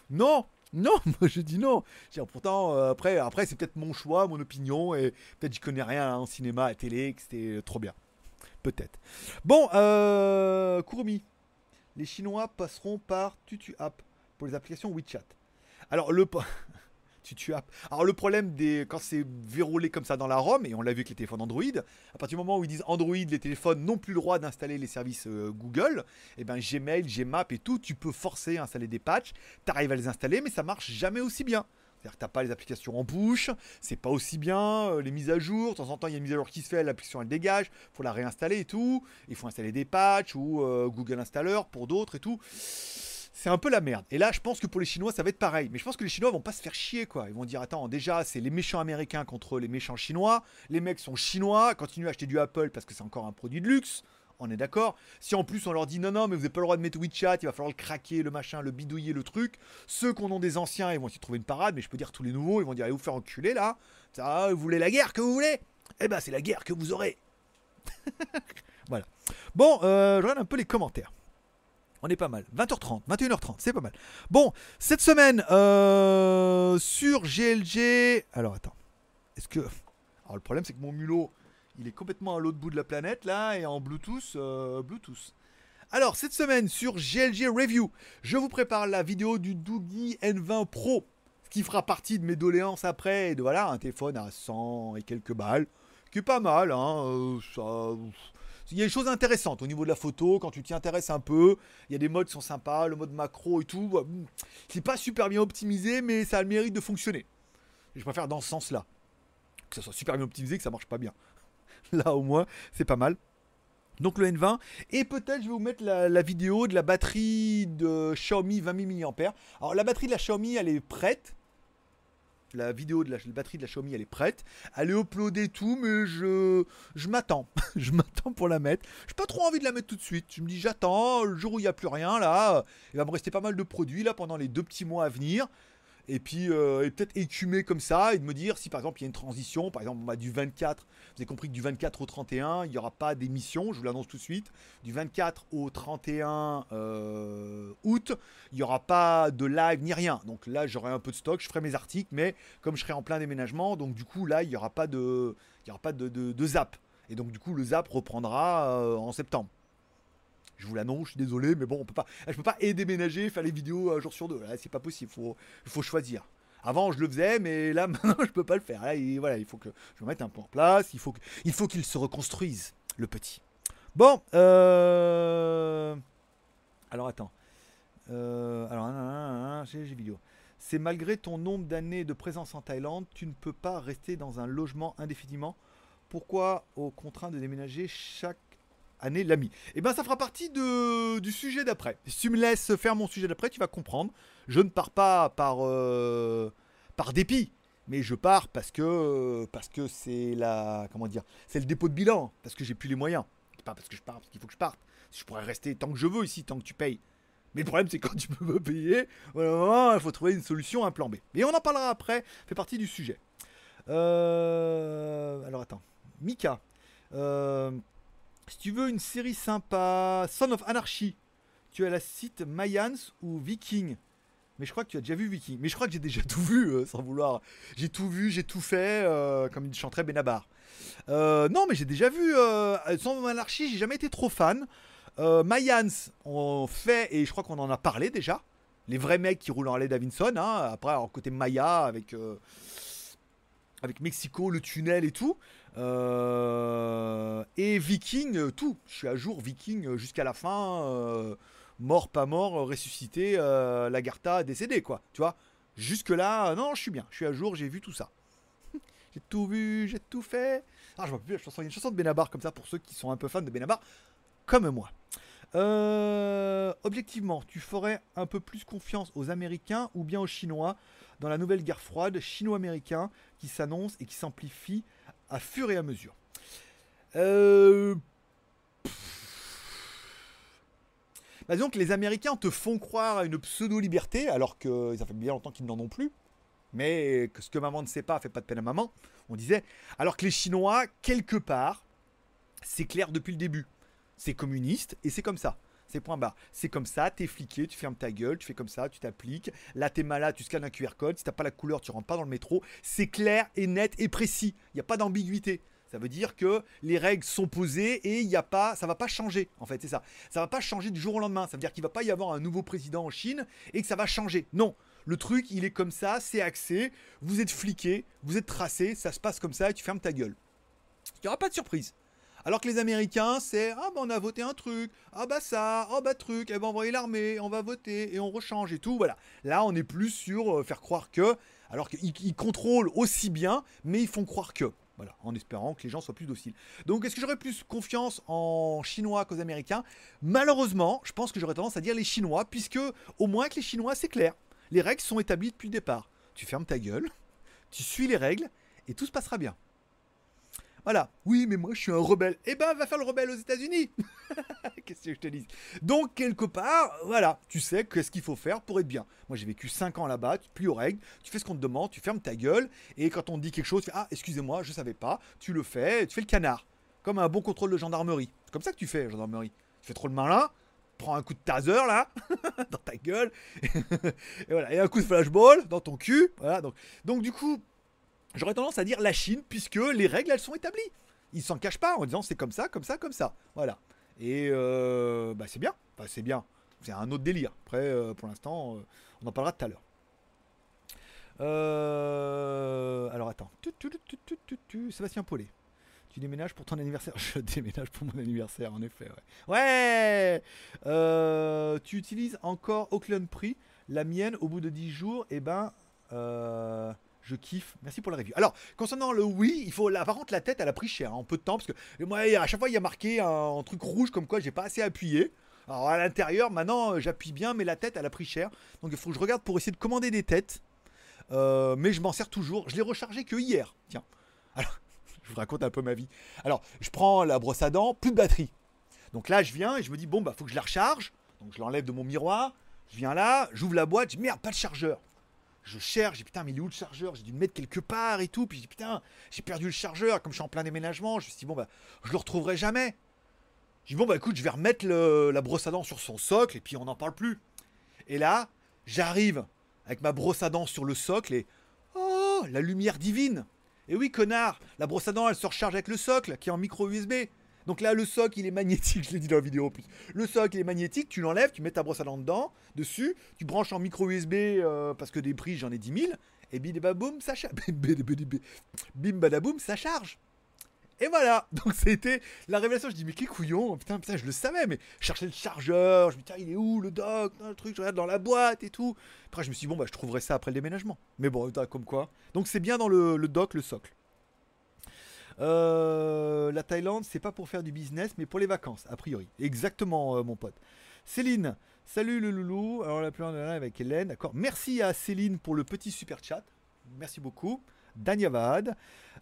Non, non, moi je dis non. Dire, pourtant, euh, après, après c'est peut-être mon choix, mon opinion, et peut-être j'y connais rien en cinéma, à télé, que c'était trop bien. Peut-être. Bon, euh, Kurumi. Les Chinois passeront par Tutu App pour les applications WeChat. Alors le App. Alors le problème des quand c'est verrouillé comme ça dans la ROM et on l'a vu avec les téléphones Android, à partir du moment où ils disent Android, les téléphones n'ont plus le droit d'installer les services euh, Google, et ben Gmail, Gmap et tout, tu peux forcer à installer des patchs, t'arrives à les installer mais ça marche jamais aussi bien. C'est-à-dire que t'as pas les applications en push, c'est pas aussi bien, euh, les mises à jour, de temps en temps il y a une mise à jour qui se fait, l'application elle dégage, faut la réinstaller et tout, il faut installer des patchs ou euh, Google Installer pour d'autres et tout. C'est un peu la merde. Et là, je pense que pour les Chinois, ça va être pareil. Mais je pense que les Chinois vont pas se faire chier, quoi. Ils vont dire, attends, déjà, c'est les méchants américains contre les méchants chinois. Les mecs sont chinois, continuent à acheter du Apple parce que c'est encore un produit de luxe. On est d'accord. Si en plus on leur dit non, non, mais vous n'avez pas le droit de mettre WeChat, il va falloir le craquer, le machin, le bidouiller, le truc. Ceux qu'on ont des anciens, ils vont de trouver une parade, mais je peux dire tous les nouveaux, ils vont dire allez vous faire enculer là. Ça, vous voulez la guerre que vous voulez? Eh ben c'est la guerre que vous aurez. voilà. Bon, euh, je regarde un peu les commentaires. On est pas mal. 20h30, 21h30, c'est pas mal. Bon, cette semaine, euh, sur GLG. Alors attends. Est-ce que. Alors le problème, c'est que mon mulot, il est complètement à l'autre bout de la planète, là, et en Bluetooth. euh, Bluetooth. Alors, cette semaine, sur GLG Review, je vous prépare la vidéo du Doogie N20 Pro, ce qui fera partie de mes doléances après. Et de voilà, un téléphone à 100 et quelques balles, qui est pas mal, hein. euh, ça. Il y a des choses intéressantes au niveau de la photo, quand tu t'y intéresses un peu. Il y a des modes qui sont sympas, le mode macro et tout. hmm, C'est pas super bien optimisé, mais ça a le mérite de fonctionner. Je préfère dans ce sens-là. Que ça soit super bien optimisé, que ça marche pas bien. Là, au moins, c'est pas mal. Donc le N20. Et peut-être je vais vous mettre la, la vidéo de la batterie de Xiaomi 20 000 mAh. Alors la batterie de la Xiaomi, elle est prête. La vidéo de la, batterie de la Xiaomi, elle est prête. Elle est uploadée tout, mais je, je m'attends. je m'attends pour la mettre. J'ai pas trop envie de la mettre tout de suite. Je me dis, j'attends. Le jour où il n'y a plus rien, là, il va me rester pas mal de produits là pendant les deux petits mois à venir. Et puis, euh, peut-être écumer comme ça et de me dire si par exemple il y a une transition, par exemple bah, du 24, vous avez compris que du 24 au 31, il n'y aura pas d'émission, je vous l'annonce tout de suite. Du 24 au 31 euh, août, il n'y aura pas de live ni rien. Donc là, j'aurai un peu de stock, je ferai mes articles, mais comme je serai en plein déménagement, donc du coup là, il n'y aura pas de, il aura pas de, de- de zap. Et donc du coup, le zap reprendra euh, en septembre. Je vous l'annonce, je suis désolé, mais bon, on peut pas, je peux pas et déménager, faire les vidéos un jour sur deux. C'est pas possible. Faut, il faut choisir. Avant, je le faisais, mais là, maintenant, je peux pas le faire. Là, il, voilà, il faut que je me mette un peu en place. Il faut, que- il faut qu'il se reconstruise, le petit. Bon, euh... alors attends. Euh, alors, j'ai vidéo. C'est malgré ton nombre d'années de présence en Thaïlande, tu ne peux pas rester dans un logement indéfiniment. Pourquoi au contraint de déménager chaque année l'ami Eh bien, ça fera partie de, du sujet d'après. Si tu me laisses faire mon sujet d'après, tu vas comprendre. Je ne pars pas par, euh, par dépit, mais je pars parce que parce que c'est la comment dire, c'est le dépôt de bilan, parce que j'ai plus les moyens. Pas parce que je pars, parce qu'il faut que je parte. Je pourrais rester tant que je veux ici, tant que tu payes. Mais le problème, c'est quand tu peux me payer, il faut trouver une solution, un plan B. Mais on en parlera après, fait partie du sujet. Euh, alors attends, Mika. Euh, si tu veux une série sympa, Son of Anarchy, tu as la site Mayans ou Viking. Mais je crois que tu as déjà vu Viking. Mais je crois que j'ai déjà tout vu, euh, sans vouloir. J'ai tout vu, j'ai tout fait, comme il chanterait Benabar. non, mais j'ai déjà vu Son of Anarchy, j'ai jamais été trop fan. Euh, Mayans, on fait, et je crois qu'on en a parlé déjà, les vrais mecs qui roulent en Harley Davidson, hein, après, en côté Maya, avec, euh, avec Mexico, le tunnel et tout. Euh, et Viking, euh, tout. Je suis à jour Viking jusqu'à la fin. mort, pas mort, ressuscité, Lagarta décédé, quoi. Tu vois Jusque là, non, je suis bien. Je suis à jour, j'ai vu tout ça. j'ai tout vu, j'ai tout fait. Ah, je vois plus la chanson. Il y a une chanson de Benabar comme ça pour ceux qui sont un peu fans de Benabar, comme moi. Euh, objectivement, tu ferais un peu plus confiance aux Américains ou bien aux Chinois? Dans la nouvelle guerre froide chino-américain qui s'annonce et qui s'amplifie à fur et à mesure. Euh... Bah, disons que les Américains te font croire à une pseudo-liberté alors que ça fait bien longtemps qu'ils n'en ont plus. Mais que ce que maman ne sait pas fait pas de peine à maman, on disait. Alors que les Chinois, quelque part, c'est clair depuis le début c'est communiste et c'est comme ça. C'est. C'est comme ça, t'es fliqué, tu fermes ta gueule, tu fais comme ça, tu t'appliques. Là, t'es malade, tu scannes un QR code. Si t'as pas la couleur, tu rentres pas dans le métro. C'est clair et net et précis. Il n'y a pas d'ambiguïté. Ça veut dire que les règles sont posées et il y a pas, ça va pas changer. En fait, c'est ça. Ça va pas changer du jour au lendemain. Ça veut dire qu'il va pas y avoir un nouveau président en Chine et que ça va changer. Non. Le truc, il est comme ça, c'est axé. Vous êtes fliqué, vous êtes tracé, ça se passe comme ça et tu fermes ta gueule. Il n'y aura pas de surprise. Alors que les Américains, c'est ah bah on a voté un truc, ah bah ça, ah bah truc, eh ben envoyer l'armée, on va voter et on rechange et tout. Voilà. Là, on est plus sur euh, faire croire que, alors qu'ils contrôlent aussi bien, mais ils font croire que. Voilà, en espérant que les gens soient plus dociles. Donc, est-ce que j'aurais plus confiance en Chinois qu'aux Américains? Malheureusement, je pense que j'aurais tendance à dire les Chinois, puisque au moins que les Chinois, c'est clair. Les règles sont établies depuis le départ. Tu fermes ta gueule, tu suis les règles, et tout se passera bien. Voilà. Oui, mais moi je suis un rebelle. Eh ben, va faire le rebelle aux États-Unis. Qu'est-ce que je te dis Donc, quelque part, voilà, tu sais qu'est-ce qu'il faut faire pour être bien. Moi, j'ai vécu 5 ans là-bas, tu plies aux règles, tu fais ce qu'on te demande, tu fermes ta gueule, et quand on te dit quelque chose, tu fais Ah, excusez-moi, je savais pas, tu le fais, tu fais le canard. Comme un bon contrôle de gendarmerie. C'est comme ça que tu fais, gendarmerie. Tu fais trop le malin, prends un coup de taser là, dans ta gueule, et voilà, et un coup de flashball dans ton cul. Voilà, donc, donc du coup, J'aurais tendance à dire la Chine, puisque les règles, elles sont établies. Ils s'en cachent pas en disant c'est comme ça, comme ça, comme ça. Voilà. Et euh, bah, c'est bien. Enfin, c'est bien. C'est un autre délire. Après, euh, pour l'instant, euh, on en parlera tout à l'heure. alors attends. Sébastien Paulet. Tu déménages pour ton anniversaire? Je déménage pour mon anniversaire, en effet. Ouais. tu utilises encore Auckland Prix. La mienne, au bout de 10 jours, et eh ben. Je kiffe. Merci pour la review. Alors, concernant le oui, il faut. La, par contre, la tête, elle a pris cher en peu de temps. Parce que moi, à chaque fois, il y a marqué un, truc rouge comme quoi j'ai pas assez appuyé. Alors, à l'intérieur, maintenant, euh, j'appuie bien, mais la tête, elle a pris cher. Donc, il faut que je regarde pour essayer de commander des têtes. Euh, mais je m'en sers toujours. Je l'ai rechargé que hier. Tiens. Alors, je vous raconte un peu ma vie. Alors, je prends la brosse à dents, plus de batterie. Donc là, je viens et je me dis, bon, bah, faut que je la recharge. Donc, je l'enlève de mon miroir. Je viens là, j'ouvre la boîte, je dis, merde, pas de chargeur je cherche, j'ai putain, mais il est où le chargeur? J'ai dû le mettre quelque part et tout. Puis j'ai putain, j'ai perdu le chargeur. Comme je suis en plein déménagement, je me suis dit, bon, bah, je le retrouverai jamais. J'ai dit, bon, bah écoute, je vais remettre la brosse à dents sur son socle et puis on n'en parle plus. Et là, j'arrive avec ma brosse à dents sur le socle et. Oh, la lumière divine Et oui, connard, la brosse à dents, elle se recharge avec le socle qui est en micro USB. Donc là, le soc, il est magnétique, je l'ai dit dans la vidéo en plus. Le soc, il est magnétique, tu l'enlèves, tu mets ta brosse à dents dedans, dessus, tu branches en micro USB, euh, parce que des prix, j'en ai 10 000, et bim, boum, ça charge. bim, badaboum, ça charge. Et voilà, donc c'était la révélation. Je dis, mais quel couillon, putain, putain, je le savais, mais je cherchais le chargeur, je me disais, il est où le dock, le truc, je regarde dans la boîte et tout. Après, je me suis dit, bon, bah, je trouverai ça après le déménagement. Mais bon, comme quoi. Donc, c'est bien dans le, le dock, le socle. Euh, la Thaïlande, c'est pas pour faire du business, mais pour les vacances, a priori. Exactement, euh, mon pote. Céline, salut le loulou. Alors, la plus avec Hélène, d'accord. Merci à Céline pour le petit super chat. Merci beaucoup. Danyavad.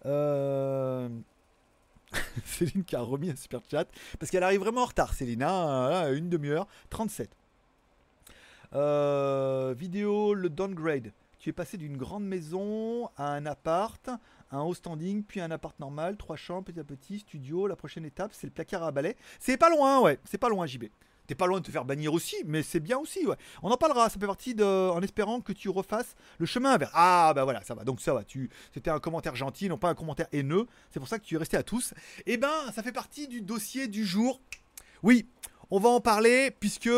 Euh... Céline qui a remis un super chat. Parce qu'elle arrive vraiment en retard, Céline. Hein, une demi-heure. 37. Euh, vidéo, le downgrade. Tu es passé d'une grande maison à un appart, un haut standing, puis un appart normal, trois chambres, petit à petit, studio. La prochaine étape, c'est le placard à balai. C'est pas loin, ouais. C'est pas loin, JB. T'es pas loin de te faire bannir aussi, mais c'est bien aussi, ouais. On en parlera, ça fait partie de. En espérant que tu refasses le chemin vers. Ah, bah voilà, ça va. Donc ça va. Tu... C'était un commentaire gentil, non pas un commentaire haineux. C'est pour ça que tu es resté à tous. Eh ben, ça fait partie du dossier du jour. Oui, on va en parler, puisque.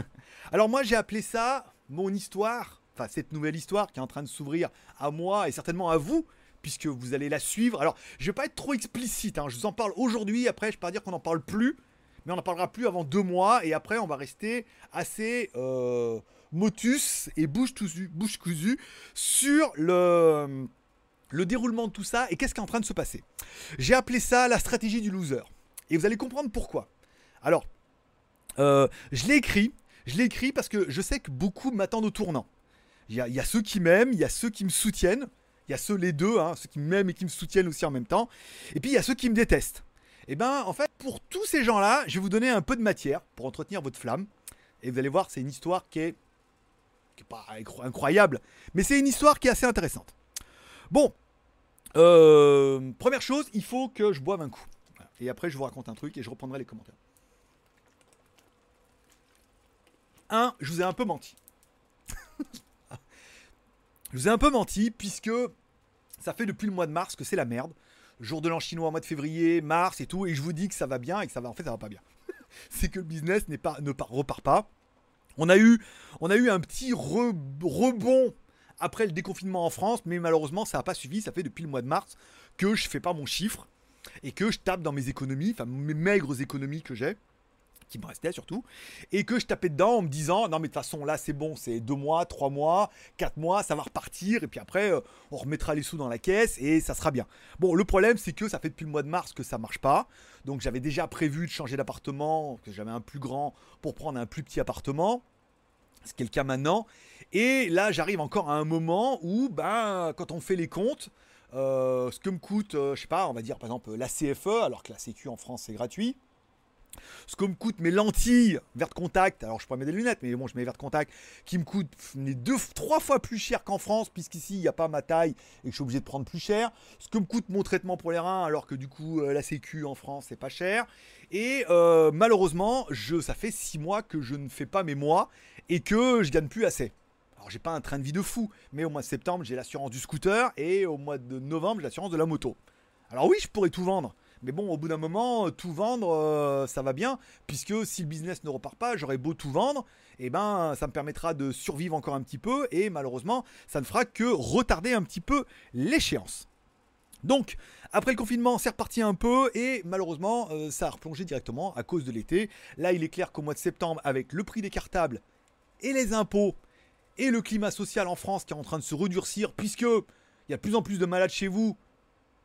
Alors moi, j'ai appelé ça mon histoire. Enfin, cette nouvelle histoire qui est en train de s'ouvrir à moi et certainement à vous, puisque vous allez la suivre. Alors, je vais pas être trop explicite, hein. je vous en parle aujourd'hui, après je peux pas dire qu'on n'en parle plus, mais on n'en parlera plus avant deux mois, et après on va rester assez euh, motus et bouche, bouche cousue sur le, le déroulement de tout ça et qu'est-ce qui est en train de se passer. J'ai appelé ça la stratégie du loser, et vous allez comprendre pourquoi. Alors, euh, je l'ai écrit, je l'ai écrit parce que je sais que beaucoup m'attendent au tournant. Il y, a, ceux qui m'aiment, il y a ceux qui me soutiennent, il y a ceux les deux, hein, ceux qui m'aiment et qui me soutiennent aussi en même temps, et puis il y a ceux qui me détestent. Et eh ben en fait, pour tous ces gens-là, je vais vous donner un peu de matière pour entretenir votre flamme. Et vous allez voir, c'est une histoire qui est, qui est pas incroyable, mais c'est une histoire qui est assez intéressante. Bon, euh, première chose, il faut que je boive un coup. Et après, je vous raconte un truc et je reprendrai les commentaires. Un, je vous ai un peu menti. je vous ai un peu menti puisque ça fait depuis le mois de mars que c'est la merde jour de l'an chinois mois de février, mars et tout, et je vous dis que ça va bien et que ça va, en fait, ça va pas bien. c'est que le business pas, ne repart pas. On a eu, on a eu un petit rebond après le déconfinement en France, mais malheureusement, ça n'a pas suivi. Ça fait depuis le mois de mars que je fais pas mon chiffre et que je tape dans mes économies, enfin mes maigres économies que j'ai qui me restait surtout, et que je tapais dedans en me disant non mais de toute façon là c'est bon, c'est deux mois, trois mois, quatre mois, ça va repartir, et puis après euh, on remettra les sous dans la caisse et ça sera bien. Bon le problème c'est que ça fait depuis le mois de mars que ça marche pas, donc j'avais déjà prévu de changer d'appartement, que j'avais un plus grand pour prendre un plus petit appartement, ce qui est le cas maintenant, et là j'arrive encore à un moment où ben quand on fait les comptes, euh, ce que me coûte, euh, je sais pas, on va dire par exemple la CFE, alors que la Sécu en France c'est gratuit, ce que me coûte mes lentilles vert contact, alors je pourrais mettre des lunettes, mais bon, je mets vert contact, qui me coûte deux, trois fois plus cher qu'en France, puisqu'ici il n'y a pas ma taille et que je suis obligé de prendre plus cher. Ce que me coûte mon traitement pour les reins, alors que du coup euh, la Sécu en France c'est pas cher. Et euh, malheureusement, je, ça fait six mois que je ne fais pas mes mois et que je gagne plus assez. Alors j'ai pas un train de vie de fou, mais au mois de septembre j'ai l'assurance du scooter et au mois de novembre j'ai l'assurance de la moto. Alors oui, je pourrais tout vendre. Mais bon, au bout d'un moment, tout vendre, euh, ça va bien, puisque si le business ne repart pas, j'aurai beau tout vendre, et eh ben ça me permettra de survivre encore un petit peu, et malheureusement, ça ne fera que retarder un petit peu l'échéance. Donc, après le confinement, c'est reparti un peu et malheureusement, euh, ça a replongé directement à cause de l'été. Là, il est clair qu'au mois de septembre, avec le prix des cartables et les impôts et le climat social en France qui est en train de se redurcir, puisque il y a de plus en plus de malades chez vous,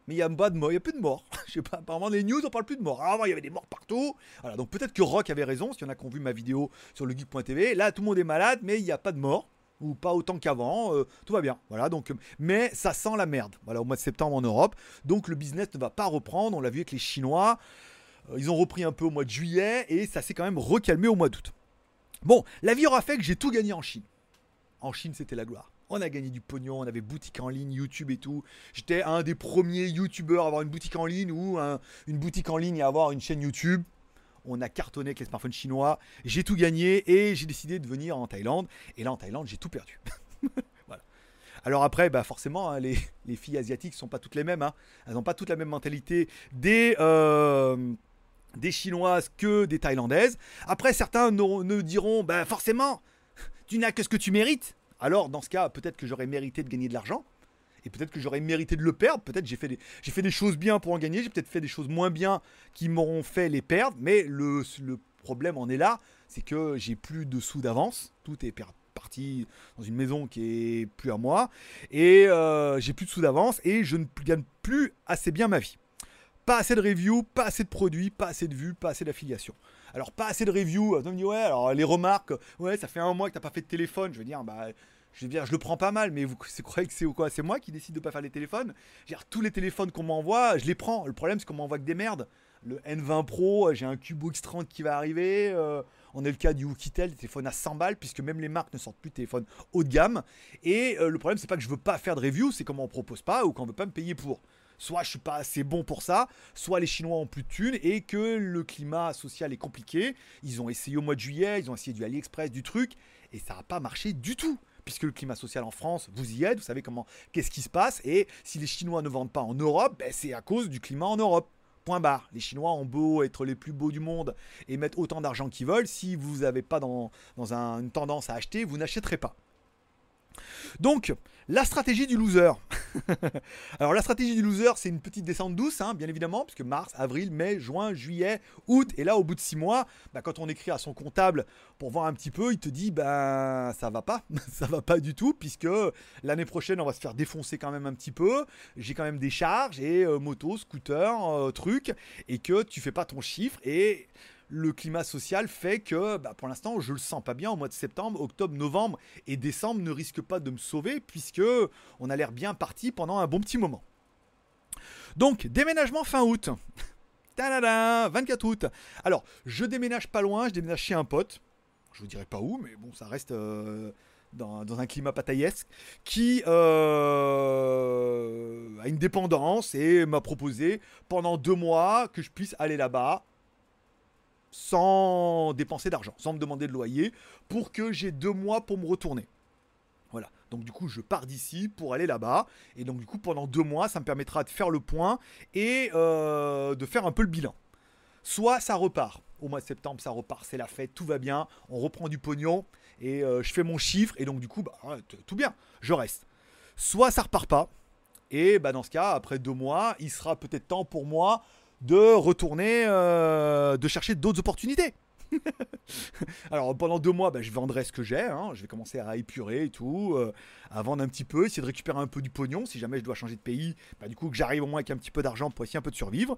mais il y a pas de il y a plus de morts. Je sais pas, apparemment les news on parle plus de morts. Avant il y avait des morts partout. Voilà, donc peut-être que Rock avait raison, s'il y en a qui ont vu ma vidéo sur le geek.tv. Là tout le monde est malade, mais il n'y a pas de morts ou pas autant qu'avant, euh, tout va bien. Voilà, donc, mais ça sent la merde. Voilà, au mois de septembre en Europe, donc le business ne va pas reprendre. On l'a vu avec les Chinois, euh, ils ont repris un peu au mois de juillet et ça s'est quand même recalmé au mois d'août. Bon, la vie aura fait que j'ai tout gagné en Chine. En Chine, c'était la gloire. On a gagné du pognon, on avait boutique en ligne, YouTube et tout. J'étais un des premiers YouTubeurs à avoir une boutique en ligne ou une boutique en ligne et avoir une chaîne YouTube. On a cartonné avec les smartphones chinois. J'ai tout gagné et j'ai décidé de venir en Thaïlande. Et là, en Thaïlande, j'ai tout perdu. Alors après, bah forcément, hein, les, filles asiatiques ne sont pas toutes les mêmes. Hein. Elles n'ont pas toutes la même mentalité des, euh, des Chinoises que des Thaïlandaises. Après, certains nous diront, bah forcément, tu n'as que ce que tu mérites alors dans ce cas, peut-être que j'aurais mérité de gagner de l'argent. et peut-être que j'aurais mérité de le perdre. Peut-être j'ai fait des, fait des choses bien pour en gagner, j'ai peut-être fait des choses moins bien qui m'auront fait les perdre. Mais le, problème en est là, c'est que j'ai plus de sous d'avance, tout est parti dans une maison qui est plus à moi, et euh, j'ai plus de sous d'avance et je ne gagne plus assez bien ma vie. Pas assez de reviews, pas assez de produits, pas assez de vues, pas assez d'affiliation. Alors pas assez de reviews, on me dit ouais, alors les remarques, ouais, ça fait un mois que t'as pas fait de téléphone, je veux dire, bah je veux dire, je le prends pas mal, mais vous, croyez que c'est quoi C'est moi qui décide de pas faire les téléphones? Tous les téléphones qu'on m'envoie, je les prends. Le problème, c'est qu'on m'envoie que des merdes. Le N20 Pro, j'ai un Cubo X30 qui va arriver. Euh, on est le cas du Oukitel, des téléphones à 100 balles, puisque même les marques ne sortent plus de téléphones haut de gamme. Et euh, le problème, c'est pas que je veux pas faire de review, c'est qu'on m'en propose pas ou qu'on veut pas me payer pour. Soit je suis pas assez bon pour ça, soit les Chinois ont plus de thunes et que le climat social est compliqué. Ils ont essayé au mois de juillet, ils ont essayé du AliExpress, du truc, et ça n'a pas marché du tout puisque le climat social en France, vous y êtes, vous savez comment, qu'est-ce qui se passe, et si les Chinois ne vendent pas en Europe, ben, c'est à cause du climat en Europe. Point barre. Les Chinois ont beau être les plus beaux du monde et mettre autant d'argent qu'ils veulent, si vous n'avez pas dans, une tendance à acheter, vous n'achèterez pas. Donc, la stratégie du loser. Alors, la stratégie du loser, c'est une petite descente douce, hein, bien évidemment, puisque mars, avril, mai, juin, juillet, août, et là, au bout de six mois, bah, quand on écrit à son comptable pour voir un petit peu, il te dit, ben, ça va pas, ça va pas du tout, puisque l'année prochaine, on va se faire défoncer quand même un petit peu. J'ai quand même des charges, et euh, moto, scooter, euh, truc, et que tu fais pas ton chiffre, et le climat social fait que bah, pour l'instant je le sens pas bien au mois de septembre, octobre, novembre et décembre ne risquent pas de me sauver puisque on a l'air bien parti pendant un bon petit moment. Donc déménagement fin août. 24 août. Alors je déménage pas loin, je déménage chez un pote. Je vous dirai pas où, mais bon ça reste euh, dans, un climat pataillesque qui euh, a une dépendance et m'a proposé pendant deux mois que je puisse aller là-bas sans dépenser d'argent, sans me demander de loyer, pour que j'ai deux mois pour me retourner. Voilà. Donc du coup, je pars d'ici pour aller là-bas. Et donc du coup, pendant deux mois, ça me permettra de faire le point et euh, de faire un peu le bilan. Soit ça repart. Au mois de septembre, ça repart, c'est la fête, tout va bien, on reprend du pognon et euh, je fais mon chiffre et donc du coup, bah, tout bien, je reste. Soit ça repart pas. Et bah, dans ce cas, après deux mois, il sera peut-être temps pour moi de retourner, euh, de chercher d'autres opportunités. Alors pendant deux mois, bah, je vendrai ce que j'ai. Hein. Je vais commencer à épurer et tout, euh, à vendre un petit peu, essayer de récupérer un peu du pognon. Si jamais je dois changer de pays, bah, du coup que j'arrive au moins avec un petit peu d'argent pour essayer un peu de survivre.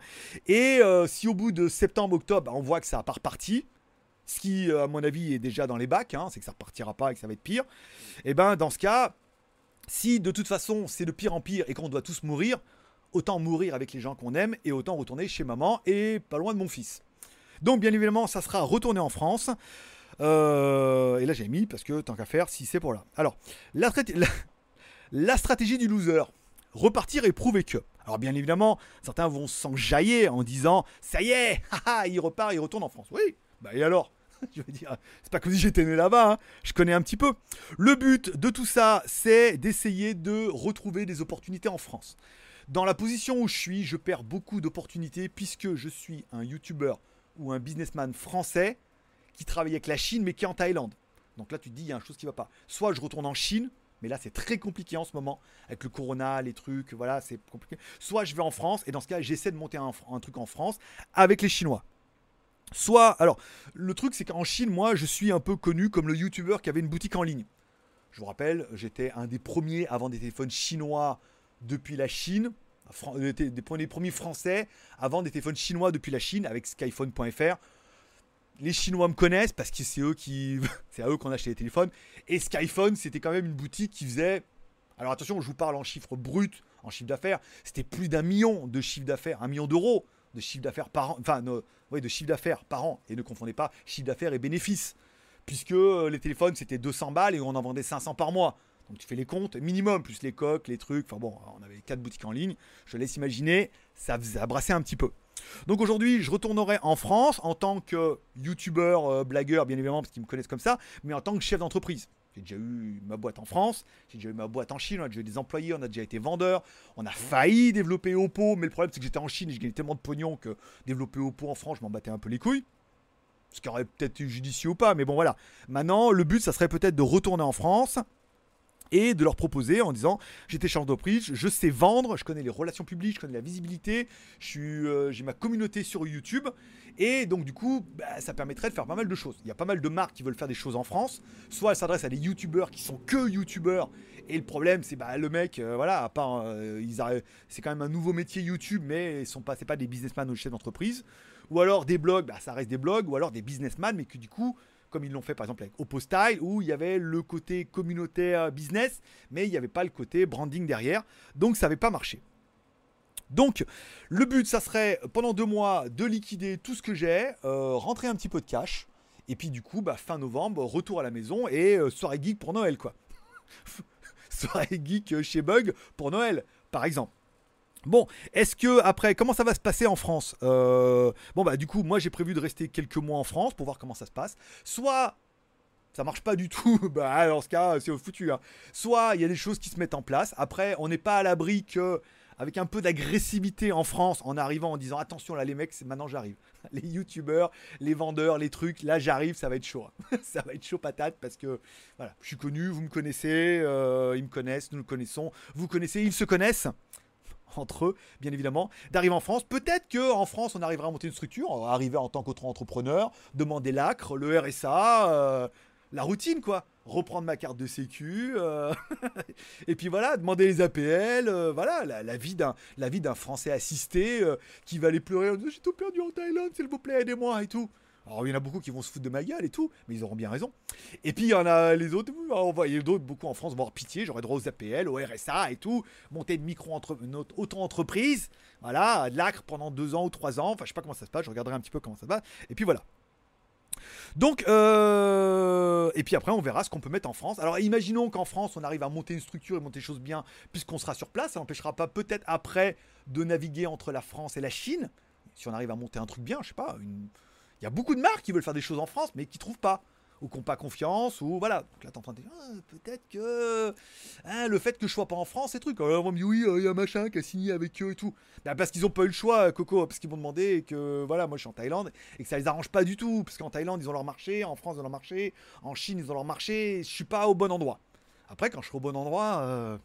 Et euh, si au bout de septembre-octobre, on voit que ça n'a pas reparti, ce qui à mon avis est déjà dans les bacs, hein, c'est que ça repartira pas et que ça va être pire. Et eh ben dans ce cas, si de toute façon c'est de pire en pire et qu'on doit tous mourir, autant mourir avec les gens qu'on aime et autant retourner chez maman et pas loin de mon fils. Donc bien évidemment, ça sera retourner en France. Euh, et là j'ai mis parce que tant qu'à faire, si c'est pour là. Alors, la, la, stratégie du loser. Repartir et prouver que. Alors bien évidemment, certains vont s'enjailler en disant ça y est, il repart, il retourne en France. Oui, bah et alors? Je veux dire, c'est pas comme si j'étais né là-bas, hein. je connais un petit peu. Le but de tout ça, c'est d'essayer de retrouver des opportunités en France. Dans la position où je suis, je perds beaucoup d'opportunités puisque je suis un YouTuber ou un businessman français qui travaille avec la Chine mais qui est en Thaïlande. Donc là, tu te dis, il y a une chose qui va pas. Soit je retourne en Chine, mais là, c'est très compliqué en ce moment avec le corona, les trucs, voilà, c'est compliqué. Soit je vais en France et dans ce cas, j'essaie de monter un, truc en France avec les Chinois. Soit, alors, le truc, c'est qu'en Chine, moi, je suis un peu connu comme le YouTuber qui avait une boutique en ligne. Je vous rappelle, j'étais un des premiers avant des téléphones chinois depuis la Chine, euh, des premiers français avant des téléphones chinois depuis la Chine avec skyphone.fr. Les Chinois me connaissent parce que c'est eux qui, c'est à eux qu'on acheté les téléphones. Et Skyphone, c'était quand même une boutique qui faisait. Alors attention, je vous parle en chiffres bruts, en chiffre d'affaires. C'était plus d'un million de chiffre d'affaires, un million d'euros de chiffre d'affaires par an. Enfin, de chiffre d'affaires par an. Et ne confondez pas chiffre d'affaires et bénéfices. Puisque euh, les téléphones, c'était 200 balles et on en vendait 500 par mois. Donc tu fais les comptes, minimum, plus les coques, les trucs. Enfin bon, on avait quatre boutiques en ligne. Je laisse imaginer, ça faisait brasser un petit peu. Donc aujourd'hui, je retournerai en France en tant que youtubeur, euh, blagueur, bien évidemment, parce qu'ils me connaissent comme ça, mais en tant que chef d'entreprise. J'ai déjà eu ma boîte en France, j'ai déjà eu ma boîte en Chine, on a déjà eu des employés, on a déjà été vendeur, on a failli développer Oppo, mais le problème c'est que j'étais en Chine et j'ai gagné tellement de pognon que développer Oppo en France, je m'en battais un peu les couilles. Ce qui aurait peut-être eu judicieux ou pas, mais bon voilà. Maintenant, le but, ça serait peut-être de retourner en France et de leur proposer en disant j'étais chef d'entreprise, je sais vendre, je connais les relations publiques, je connais la visibilité, euh, j'ai ma communauté sur YouTube. Et donc du coup bah, ça permettrait de faire pas mal de choses. Il y a pas mal de marques qui veulent faire des choses en France, soit elles s'adressent à des YouTubeurs qui sont que YouTubeurs. Et le problème c'est bah le mec euh, voilà à part euh, c'est quand même un nouveau métier YouTube mais ils sont pas c'est pas des businessmen ou chefs d'entreprise. Ou alors des blogs bah, ça reste des blogs. Ou alors des businessmen mais que du coup comme ils l'ont fait par exemple avec OppoStyle, où il y avait le côté communautaire business, mais il n'y avait pas le côté branding derrière. Donc ça n'avait pas marché. Donc, le but, ça serait pendant deux mois de liquider tout ce que j'ai, euh, rentrer un petit peu de cash, et puis du coup, bah, fin novembre, retour à la maison et euh, soirée geek pour Noël, quoi. soirée geek chez Bug pour Noël, par exemple. Bon, est-ce que après, comment ça va se passer en France euh, Bon bah du coup, moi j'ai prévu de rester quelques mois en France pour voir comment ça se passe. Soit ça marche pas du tout, bah dans ce cas c'est foutu. Hein. Soit il y a des choses qui se mettent en place. Après, on n'est pas à l'abri que avec un peu d'agressivité en France en arrivant en disant attention là les mecs, maintenant j'arrive. Les youtubeurs, les vendeurs, les trucs, là j'arrive, ça va être chaud. Hein. ça va être chaud patate parce que voilà, je suis connu, vous me connaissez, euh, ils me connaissent, nous le connaissons, vous connaissez, ils se connaissent? Entre eux, bien évidemment, d'arriver en France. Peut-être qu'en France, on arrivera à monter une structure, arriver en tant qu'auto-entrepreneur, demander l'acre, le RSA, euh, la routine, quoi. Reprendre ma carte de sécu, euh, et puis voilà, demander les APL, euh, voilà, la, la vie d'un Français assisté qui va aller pleurer, j'ai tout perdu en Thaïlande, s'il vous plaît, aidez-moi et tout. Alors il y en a beaucoup qui vont se foutre de ma gueule et tout, mais ils auront bien raison. Et puis il y en a les autres, on va, y d'autres, beaucoup en France vont avoir pitié, j'aurais droit aux APL, au RSA et tout, monter une micro auto-entreprise, voilà, de l'acre pendant deux ans ou trois ans, enfin je sais pas comment ça se passe, je regarderai un petit peu comment ça se passe, et puis voilà. Donc, euh, et puis après, on verra ce qu'on peut mettre en France. Alors, imaginons qu'en France, on arrive à monter une structure et monter des choses bien, puisqu'on sera sur place. Ça n'empêchera pas peut-être après de naviguer entre la France et la Chine. Si on arrive à monter un truc bien, je sais pas, une, il y a beaucoup de marques qui veulent faire des choses en France, mais qui trouvent pas. Ou qui n'ont pas confiance, ou voilà. Donc là, t'es en train de dire, ah, peut-être que hein, le fait que je sois pas en France, c'est truc. Alors, on me dit, oui, euh, il y a un machin qui a signé avec eux et tout. Bah, parce qu'ils ont pas eu le choix, Coco, parce qu'ils m'ont demandé que, voilà, moi je suis en Thaïlande, et que ça les arrange pas du tout. Parce qu'en Thaïlande, ils ont leur marché, en France, ils ont leur marché, en Chine, ils ont leur marché, je suis pas au bon endroit. Après, quand je serai au bon endroit, euh,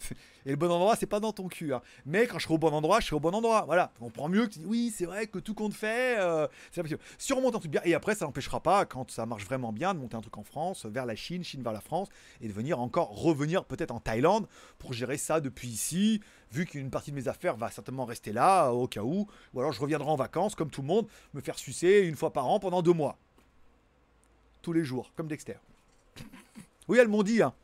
Et le bon endroit, c'est pas dans ton cul. Hein. Mais quand je serai au bon endroit, je serai au bon endroit. Voilà. On prend mieux que oui, c'est vrai que tout compte fait, euh, c'est. Si on remonte un truc bien, et après, ça n'empêchera pas, quand ça marche vraiment bien, de monter un truc en France, vers la Chine, Chine vers la France, et de venir encore revenir peut-être en Thaïlande pour gérer ça depuis ici, vu qu'une partie de mes affaires va certainement rester là, au cas où. Ou alors je reviendrai en vacances, comme tout le monde, me faire sucer une fois par an pendant deux mois. Tous les jours, comme Dexter. Oui, elles m'ont dit. Hein.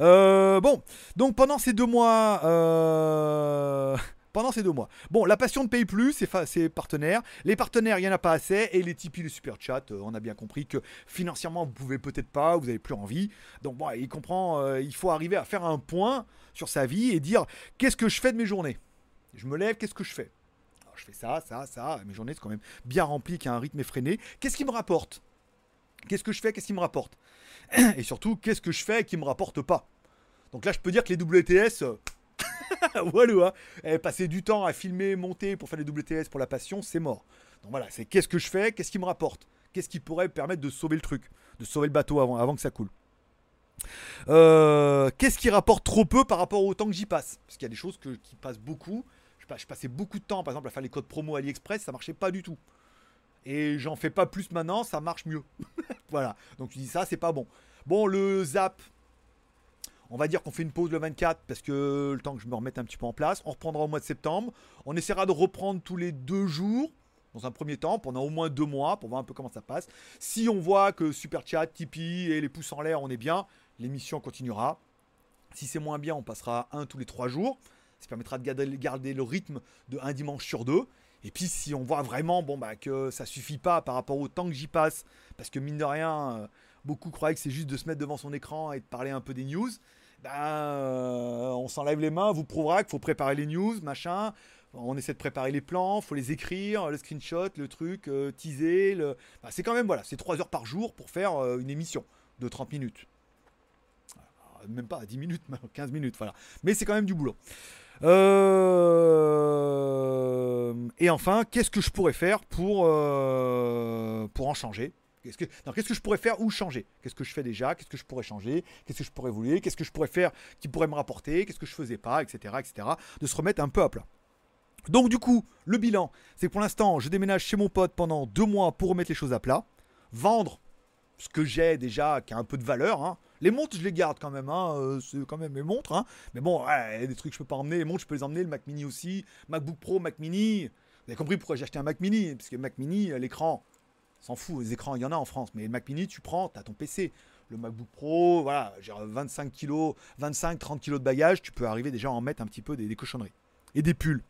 Euh, bon, donc pendant ces deux mois. Euh, pendant ces deux mois. Bon, la passion ne paye plus, c'est partenaires. Les partenaires, il n'y en a pas assez. Et les Tipeee, les super chat, euh, on a bien compris que financièrement, vous pouvez peut-être pas, vous n'avez plus envie. Donc, bon, il comprend, il faut arriver à faire un point sur sa vie et dire qu'est-ce que je fais de mes journées? Je me lève, qu'est-ce que je fais? Je fais ça, ça, ça. Mes journées, c'est quand même bien rempli, qu'il y a un rythme effréné. Qu'est-ce qui me rapporte? Qu'est-ce que je fais? Qu'est-ce qui me rapporte? Et surtout, qu'est-ce que je fais qui me rapporte pas? Donc là, je peux dire que les WTS, voilà, hein, passer du temps à filmer, monter pour faire les WTS pour la passion, c'est mort. Donc voilà, c'est qu'est-ce que je fais, qu'est-ce qui me rapporte, qu'est-ce qui pourrait permettre de sauver le truc, de sauver le bateau avant, avant que ça coule? Euh, qu'est-ce qui rapporte trop peu par rapport au temps que j'y passe? Parce qu'il y a des choses qui passent beaucoup. Je, je, passais beaucoup de temps, par exemple, à faire les codes promo AliExpress, ça marchait pas du tout et j'en fais pas plus maintenant, ça marche mieux. voilà. Donc tu dis ça, c'est pas bon. Bon, le zap, on va dire qu'on fait une pause le 24 parce que le temps que je me remette un petit peu en place. On reprendra au mois de septembre. On essaiera de reprendre tous les deux jours dans un premier temps pendant au moins deux mois pour voir un peu comment ça passe. Si on voit que Super Chat, Tipeee et les pouces en l'air, on est bien, l'émission continuera. Si c'est moins bien, on passera un tous les trois jours. Ça permettra de garder le rythme de un dimanche sur deux. Et puis si on voit vraiment bon, bah, que ça suffit pas par rapport au temps que j'y passe, parce que mine de rien, euh, beaucoup croyaient que c'est juste de se mettre devant son écran et de parler un peu des news, ben, on s'enlève les mains, vous prouvera qu'il faut préparer les news, machin. On essaie de préparer les plans, faut les écrire, le screenshot, le truc, euh, teaser. Le... Bah, c'est quand même, voilà, c'est 3 heures par jour pour faire une émission de 30 minutes. Même pas 10 minutes, 15 minutes, voilà. Mais c'est quand même du boulot. Euh, et enfin, qu'est-ce que je pourrais faire pour, euh, en changer? Qu'est-ce que, je pourrais faire ou changer? Qu'est-ce que je fais déjà? Qu'est-ce que je pourrais changer? Qu'est-ce que je pourrais évoluer? Qu'est-ce que je pourrais faire qui pourrait me rapporter? Qu'est-ce que je faisais pas? Etc. etc. De se remettre un peu à plat. Donc du coup, le bilan, c'est que pour l'instant, je déménage chez mon pote pendant deux mois pour remettre les choses à plat, vendre ce que j'ai déjà qui a un peu de valeur. hein. Les montres, je les garde quand même, hein, euh, c'est quand même mes montres. hein. Mais bon, il y a des trucs que je peux pas emmener. Les montres, je peux les emmener, le Mac Mini aussi, MacBook Pro, Mac Mini. Vous avez compris pourquoi j'ai acheté un Mac Mini Parce que Mac Mini, euh, l'écran, s'en fout, les écrans, il y en a en France. Mais le Mac Mini, tu prends, tu as ton PC. Le MacBook Pro, voilà, j'ai 25 kilos, 25-30 kilos de bagages, tu peux arriver déjà à en mettre un petit peu des, cochonneries. Et des pulls.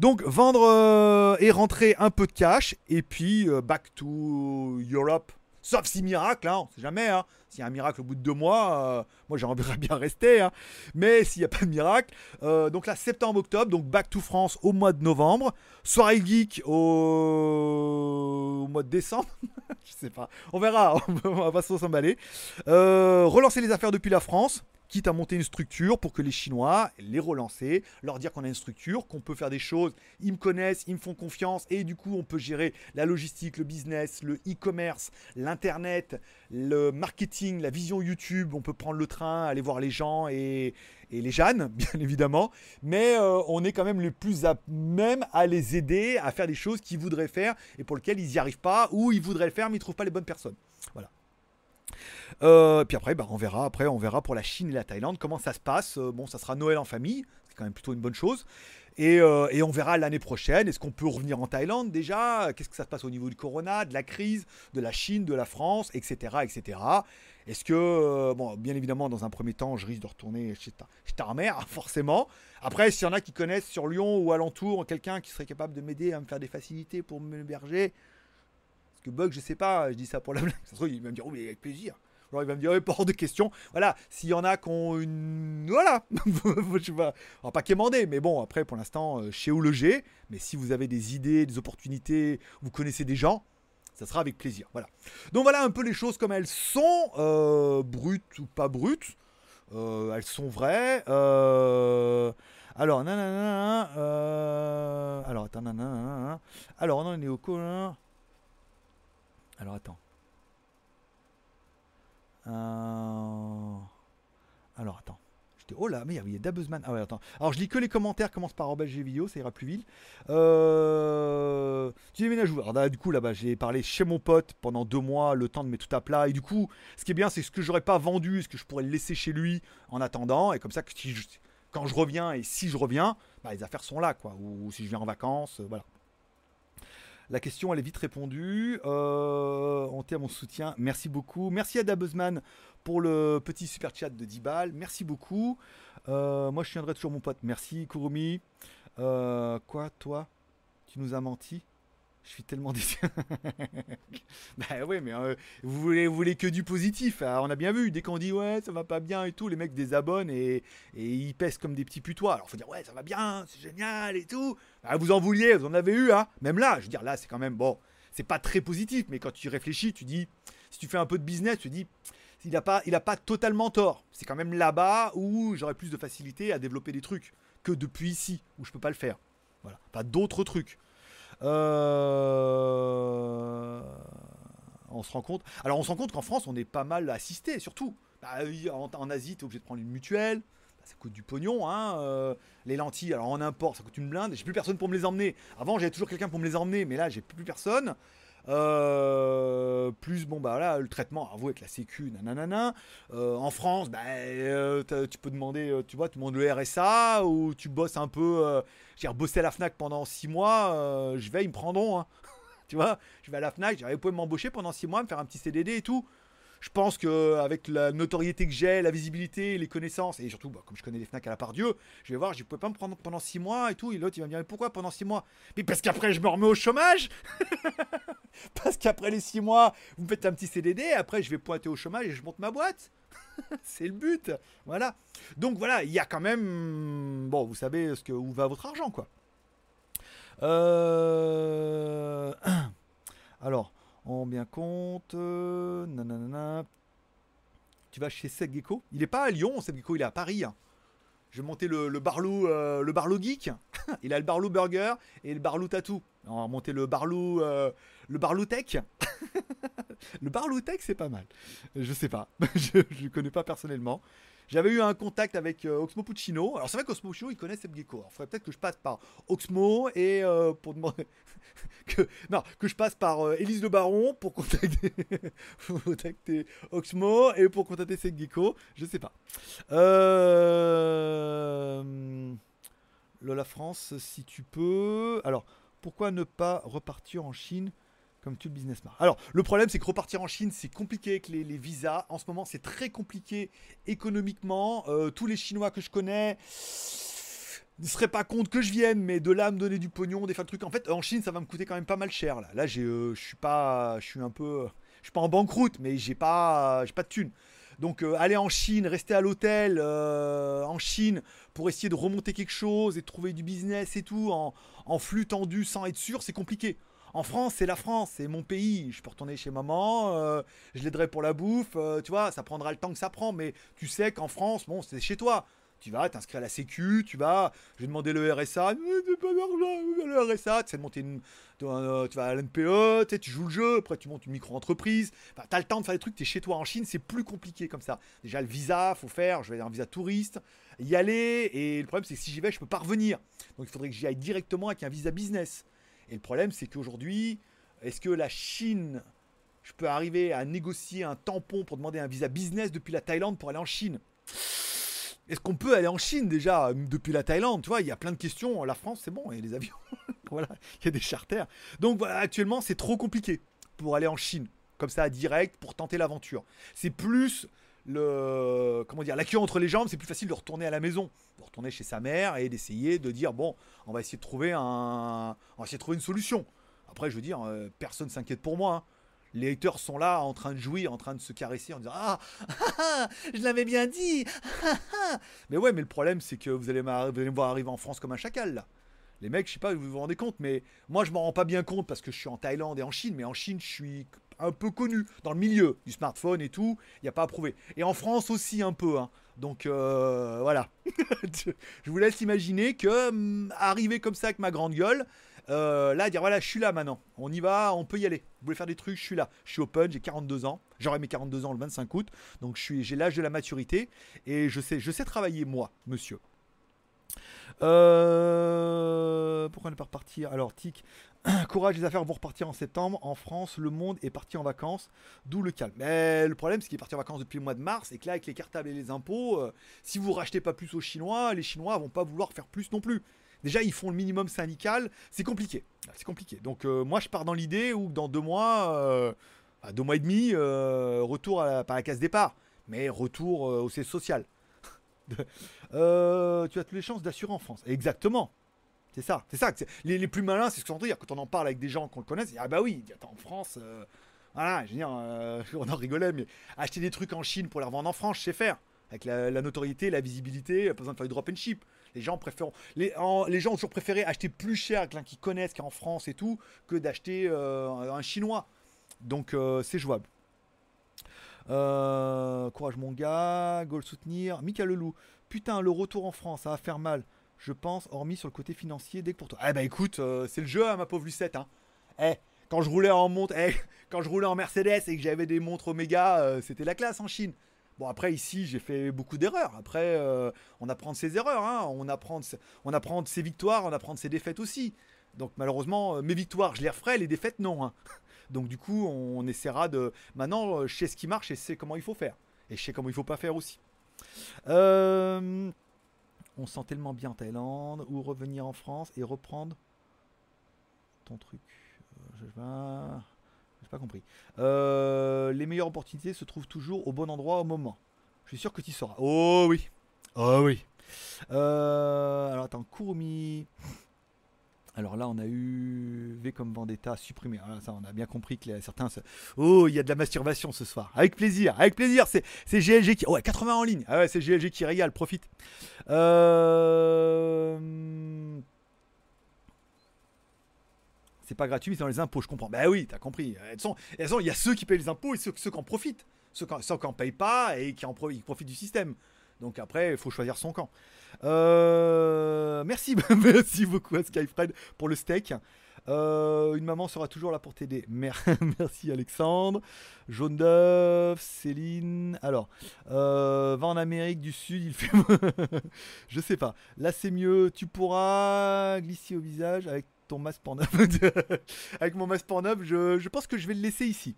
Donc vendre euh, et rentrer un peu de cash et puis back to Europe. Sauf si miracle, hein, on sait jamais. Hein. S'il y a un miracle au bout de deux mois, euh, moi j'aimerais bien rester. hein. Mais s'il n'y a pas de miracle, euh, donc là septembre-octobre, donc back to France au mois de novembre. Soirée geek au, mois de décembre. Je sais pas. On verra. On va pas s'emballer. Euh, relancer les affaires depuis la France quitte à monter une structure pour que les Chinois les relancer, leur dire qu'on a une structure, qu'on peut faire des choses, ils me connaissent, ils me font confiance et du coup on peut gérer la logistique, le business, le e-commerce, l'internet, le marketing, la vision YouTube, on peut prendre le train, aller voir les gens et, les Jeannes, bien évidemment, mais euh, on est quand même les plus à même à les aider à faire des choses qu'ils voudraient faire et pour lesquelles ils n'y arrivent pas ou ils voudraient le faire mais ils ne trouvent pas les bonnes personnes. Voilà. Euh, puis après, bah, on verra. Après, on verra pour la Chine et la Thaïlande comment ça se passe. Euh, bon, ça sera Noël en famille, c'est quand même plutôt une bonne chose. Et, euh, et on verra l'année prochaine. Est-ce qu'on peut revenir en Thaïlande déjà? Qu'est-ce que ça se passe au niveau du corona, de la crise, de la Chine, de la France, etc., etc. Est-ce que, bon, bien évidemment, dans un premier temps, je risque de retourner chez ta, chez ta mère, forcément. Après, s'il y en a qui connaissent sur Lyon ou alentour quelqu'un qui serait capable de m'aider à me faire des facilités pour m'héberger, que Bug, je sais pas, je dis ça pour la blague. Ça il va me dire, oh, mais avec plaisir. Alors il va me dire, oui, pas hors de question. Voilà, s'il y en a qui ont une. Voilà Je pas, va pas quémander, mais bon, après, pour l'instant, euh, chez où loger. Mais si vous avez des idées, des opportunités, vous connaissez des gens, ça sera avec plaisir. Voilà. Donc voilà un peu les choses comme elles sont, euh, brutes ou pas brutes. Euh, elles sont vraies. Euh, alors, nanana, euh, alors, attends, nanana, alors, on est au colin. Alors, attends. Euh, Alors, attends. Oh là, mais il y a Dabuzman. Ah ouais, attends. Alors, je lis que les commentaires, commence par Robert vidéo, ça ira plus vite. Tu déménages où Alors, là, du coup, là-bas, j'ai parlé chez mon pote pendant deux mois, le temps de mettre tout à plat. Et du coup, ce qui est bien, c'est ce que j'aurais pas vendu, ce que je pourrais laisser chez lui en attendant. Et comme ça, quand je reviens et si je reviens, bah, les affaires sont là, quoi. Ou, si je viens en vacances, euh, voilà. La question, elle est vite répondue. Euh, on tient mon soutien. Merci beaucoup. Merci à Dabuzman pour le petit super chat de 10 balles. Merci beaucoup. Euh, moi, je viendrai toujours mon pote. Merci, Kurumi. Euh, quoi, toi? Tu nous as menti? Je suis tellement déçu. bah ouais, mais euh, vous, voulez, que du positif. Ah, on a bien vu. Dès qu'on dit ouais, ça va pas bien et tout, les mecs désabonnent et, et ils pèsent comme des petits putois. Alors faut dire ouais, ça va bien, c'est génial et tout. Ah, vous en vouliez, vous en avez eu, hein. Même là, je veux dire, là, c'est quand même bon. C'est pas très positif, mais quand tu réfléchis, tu dis, si tu fais un peu de business, tu dis, il n'a pas, pas totalement tort. C'est quand même là-bas où j'aurais plus de facilité à développer des trucs que depuis ici, où je peux pas le faire. Voilà. Pas d'autres trucs. Euh, On se rend compte. Alors, on se qu'en France, on est pas mal assisté, surtout. Bah, en, en Asie, tu es obligé de prendre une mutuelle. Bah, ça coûte du pognon, hein. euh, les lentilles, alors en import, ça coûte une blinde. J'ai plus personne pour me les emmener. Avant, j'avais toujours quelqu'un pour me les emmener, mais là, j'ai plus personne. Euh, plus bon bah là le traitement à vous avec la sécu nanana Euh, en France bah, euh, tu peux demander tu vois tu demandes le RSA ou tu bosses un peu j'ai rebossé à la Fnac pendant 6 mois je vais ils me prendront hein. tu vois je vais à la Fnac j'avais vous pouvez m'embaucher pendant 6 mois me faire un petit CDD et tout je pense que avec la notoriété que j'ai, la visibilité, les connaissances, et surtout, bah, comme je connais les Fnac à la part Dieu, je vais voir, je ne pouvais pas me prendre pendant 6 mois et tout. Et l'autre, il va me dire, mais pourquoi pendant 6 mois? Mais parce qu'après, je me remets au chômage Parce qu'après les 6 mois, vous me faites un petit CDD, après, je vais pointer au chômage et je monte ma boîte. C'est le but. Voilà. Donc voilà, il y a quand même. Bon, vous savez où va votre argent, quoi. Euh... Alors. On bien compte. euh, nanana. Tu vas chez Seth Gecko Il est pas à Lyon, Seth Gecko, il est à Paris. hein. Je vais monter le, le Barlou, euh, le Barlou Geek. il a le Barlou Burger et le Barlou Tattoo. On va monter le Barlou, euh, le Barloutech. le Barloutech, c'est pas mal. Je sais pas. je ne connais pas personnellement. J'avais eu un contact avec euh, Oxmo Puccino. Alors c'est vrai qu'Oxmo Puccino, il connaît Seb Gecko. Alors faudrait peut-être que je passe par Oxmo et euh, pour demander que non que je passe par euh, Élise Le Baron pour contacter, pour contacter Oxmo et pour contacter Seb Gecko. Je sais pas. Lola France, si tu peux. Alors pourquoi ne pas repartir en Chine comme tout le business. Alors, le problème, c'est que repartir en Chine, c'est compliqué avec les, visas. En ce moment, c'est très compliqué économiquement. Euh, tous les Chinois que je connais ne seraient pas contre que je vienne, mais de là me donner du pognon, des fois de trucs. En fait, en Chine, ça va me coûter quand même pas mal cher. Là, là j'ai, euh, je suis pas, je suis un peu, je suis pas en banqueroute, mais j'ai pas, j'ai pas de thunes. Donc euh, aller en Chine, rester à l'hôtel en Chine pour essayer de remonter quelque chose et de trouver du business et tout en, en flux tendu sans être sûr, c'est compliqué. En France, c'est la France, c'est mon pays. Je peux retourner chez maman, euh, je l'aiderai pour la bouffe, euh, tu vois, ça prendra le temps que ça prend, mais tu sais qu'en France, bon, c'est chez toi. Tu vas t'inscrire à la Sécu, tu vas, je vais demander le RSA, mais pas d'argent, le RSA, tu sais, de monter une, tu vas à l'NPE, tu, sais, tu joues le jeu, après tu montes une micro-entreprise, enfin, tu as le temps de faire des trucs, tu es chez toi en Chine, c'est plus compliqué comme ça. Déjà, le visa, faut faire, je vais avoir un visa touriste, y aller, et le problème, c'est que si j'y vais, je peux pas revenir. Donc il faudrait que j'y aille directement avec un visa business. Et le problème, c'est qu'aujourd'hui, est-ce que la Chine, je peux arriver à négocier un tampon pour demander un visa business depuis la Thaïlande pour aller en Chine? Est-ce qu'on peut aller en Chine déjà depuis la Thaïlande? Tu vois, il y a plein de questions. La France, c'est bon, il y a des avions. voilà, il y a des charters. Donc actuellement, c'est trop compliqué pour aller en Chine, comme ça, direct, pour tenter l'aventure. C'est plus le comment dire la queue entre les jambes, c'est plus facile de retourner à la maison, de retourner chez sa mère et d'essayer de dire bon, on va essayer de trouver un, on va essayer de trouver une solution. Après, je veux dire, euh, personne s'inquiète pour moi. Hein. Les haters sont là en train de jouir, en train de se caresser, en disant ah, je l'avais bien dit. mais ouais, mais le problème c'est que vous allez, vous allez me voir arriver en France comme un chacal là. Les mecs, je sais pas, vous vous rendez compte, mais moi je m'en rends pas bien compte parce que je suis en Thaïlande et en Chine, mais en Chine je suis un peu connu dans le milieu du smartphone et tout. Il n'y a pas à prouver. Et en France aussi un peu. Hein. Donc euh, voilà. je vous laisse imaginer que hum, arriver comme ça avec ma grande gueule, euh, là dire voilà je suis là maintenant, on y va, on peut y aller. Vous voulez faire des trucs, je suis là. Je suis open, j'ai 42 ans. J'aurai mes 42 ans le 25 août. Donc je suis, j'ai l'âge de la maturité et je sais, je sais travailler moi, monsieur. Euh, pourquoi ne pas repartir? Alors, Tic, courage, les affaires vont repartir en septembre. En France, le monde est parti en vacances, d'où le calme. Mais le problème, c'est qu'il est parti en vacances depuis le mois de mars et que là, avec les cartables et les impôts, euh, si vous rachetez pas plus aux Chinois, les Chinois vont pas vouloir faire plus non plus. Déjà, ils font le minimum syndical, c'est compliqué. C'est compliqué. Donc, euh, moi, je pars dans l'idée où dans deux mois, deux mois et demi, retour à la case départ, mais retour au siège social. Euh, tu as toutes les chances d'assurer en France. Exactement. C'est ça. C'est ça. Les, plus malins, c'est ce qu'on dire. Quand on en parle avec des gens qu'on connaît, ah bah oui, attends, en France, euh, voilà, euh, on en rigolait, mais acheter des trucs en Chine pour les revendre en France, je sais faire. Avec la, notoriété, la visibilité, pas besoin de faire du drop and ship. Les gens préfèrent, ont toujours préféré acheter plus cher avec l'un qu'ils connaissent, qui est en France et tout, que d'acheter un chinois. Donc c'est jouable. Euh, courage mon gars, goal soutenir. Mika Lelou, putain, le retour en France, ça va faire mal, je pense, hormis sur le côté financier, dès que pour toi. Eh bah écoute, euh, c'est le jeu, hein, ma pauvre Lucette. Hein. Eh, quand je roulais en montre, eh, quand je roulais en Mercedes et que j'avais des montres Omega, euh, c'était la classe en Chine. Bon après ici j'ai fait beaucoup d'erreurs. Après on apprend de ses erreurs, hein. on, apprend de, ses victoires, on apprend de ses défaites aussi. Donc malheureusement mes victoires je les referai, les défaites non. Hein. Donc du coup, on essaiera de... Maintenant, euh, je sais ce qui marche et je sais comment il faut faire. Et je sais comment il faut pas faire aussi. Euh, on sent tellement bien Thaïlande ou revenir en France et reprendre ton truc. Euh, je. J'ai pas compris. les meilleures opportunités se trouvent toujours au bon endroit au moment. Je suis sûr que tu y sauras. Oh oui. Oh oui. alors attends, Kurumi. Alors là, on a eu V comme Vendetta supprimé. Alors ça, on a bien compris que certains. Oh, il y a de la masturbation ce soir. Avec plaisir, avec plaisir. C'est, GLG qui. Ouais, 80 en ligne. Ah ouais, c'est GLG qui régale. Profite. Euh, c'est pas gratuit, c'est dans les impôts, je comprends. Bah oui, t'as compris. il y a ceux qui payent les impôts et ceux, qui en profitent. Ceux qui payent pas et qui en profitent du système. Donc après, il faut choisir son camp. Euh, merci, merci beaucoup à Skyfred pour le steak. Euh, une maman sera toujours là pour t'aider. Merci Alexandre. Jaune d'œuf, Céline. Alors, euh, va en Amérique du Sud, il fait. je sais pas. Là, c'est mieux. Tu pourras glisser au visage avec ton masque Pornhub. avec mon masque Pornhub, je, je pense que je vais le laisser ici.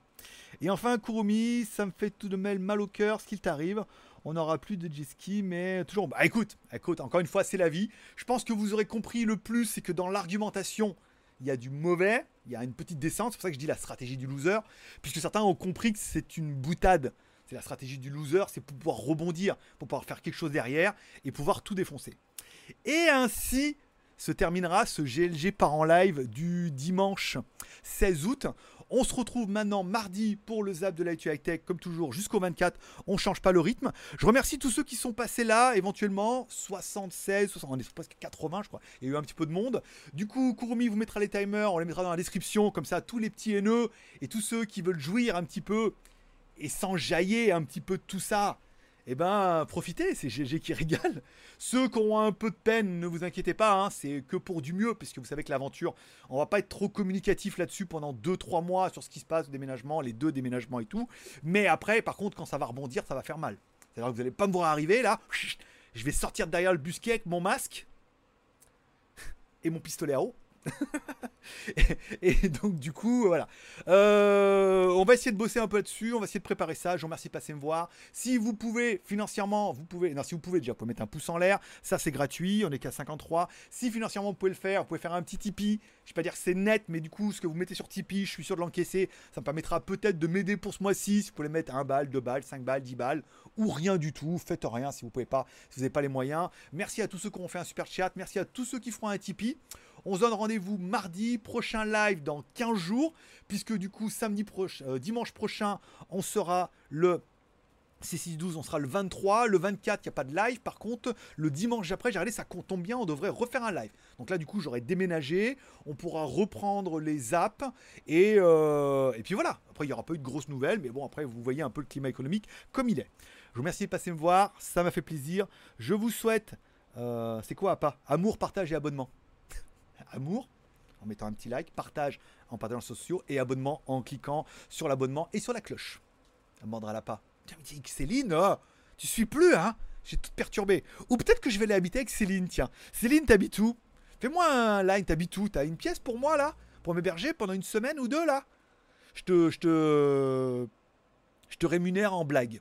Et enfin, Kurumi, ça me fait tout de même mal au cœur ce qu'il t'arrive. On n'aura plus de jet ski, mais toujours. Bah écoute, écoute, encore une fois, c'est la vie. Je pense que vous aurez compris le plus, c'est que dans l'argumentation, il y a du mauvais, il y a une petite descente. C'est pour ça que je dis la stratégie du loser, puisque certains ont compris que c'est une boutade. C'est la stratégie du loser, c'est pour pouvoir rebondir, pour pouvoir faire quelque chose derrière et pouvoir tout défoncer. Et ainsi se terminera ce GLG par en live du dimanche 16 août. On se retrouve maintenant mardi pour le Zap de l'IT High Tech, comme toujours, jusqu'au 24. On change pas le rythme. Je remercie tous ceux qui sont passés là, éventuellement 76, 60, on est presque 80, je crois. Il y a eu un petit peu de monde. Du coup, Kurumi vous mettra les timers, on les mettra dans la description, comme ça, tous les petits haineux et tous ceux qui veulent jouir un petit peu et s'enjailler un petit peu de tout ça eh ben profitez, c'est GG qui régale. Ceux qui ont un peu de peine, ne vous inquiétez pas, hein, c'est que pour du mieux, puisque vous savez que l'aventure, on va pas être trop communicatif là-dessus pendant 2-3 mois sur ce qui se passe, le déménagement, les deux déménagements et tout. Mais après, par contre, quand ça va rebondir, ça va faire mal. C'est-à-dire que vous n'allez pas me voir arriver là, je vais sortir derrière le busquet avec mon masque et mon pistolet à eau. et, donc du coup, voilà. Euh, on va essayer de bosser un peu là-dessus, on va essayer de préparer ça. Je vous remercie de passer me voir. Si vous pouvez financièrement, vous pouvez, non, si vous pouvez déjà, vous pouvez mettre un pouce en l'air. Ça c'est gratuit, on est qu'à 53. Si financièrement vous pouvez le faire, vous pouvez faire un petit Tipeee. Je vais pas dire que c'est net, mais du coup, ce que vous mettez sur Tipeee, je suis sûr de l'encaisser. Ça me permettra peut-être de m'aider pour ce mois-ci. Si vous pouvez mettre un balle, deux balles, 5 balles, 10 balles, ou rien du tout. Faites rien si vous pouvez pas, si vous n'avez pas les moyens. Merci à tous ceux qui ont fait un super chat. Merci à tous ceux qui feront un Tipeee. On se donne rendez-vous mardi, prochain live dans 15 jours, puisque du coup, samedi prochain, euh, dimanche prochain, on sera le C612, on sera le 23. Le 24, il n'y a pas de live. Par contre, le dimanche après, j'ai regardé, ça tombe bien, on devrait refaire un live. Donc là, du coup, j'aurai déménagé. On pourra reprendre les apps. Et, euh, puis voilà. Après, il n'y aura pas eu de grosses nouvelles. Mais bon, après, vous voyez un peu le climat économique comme il est. Je vous remercie de passer me voir. Ça m'a fait plaisir. Je vous souhaite. Euh, c'est quoi, pas? Amour, partage et abonnement amour en mettant un petit like, partage en partageant sociaux et abonnement en cliquant sur l'abonnement et sur la cloche. Un mandra pas. Tiens, mais Céline, oh, tu suis plus, hein J'ai tout perturbé. Ou peut-être que je vais aller habiter avec Céline, tiens. Céline, t'habites où? Fais-moi un line, t'habites où? T'as une pièce pour moi, là? Pour m'héberger pendant une semaine ou deux, là? Je te... Je te... Je te rémunère en blague.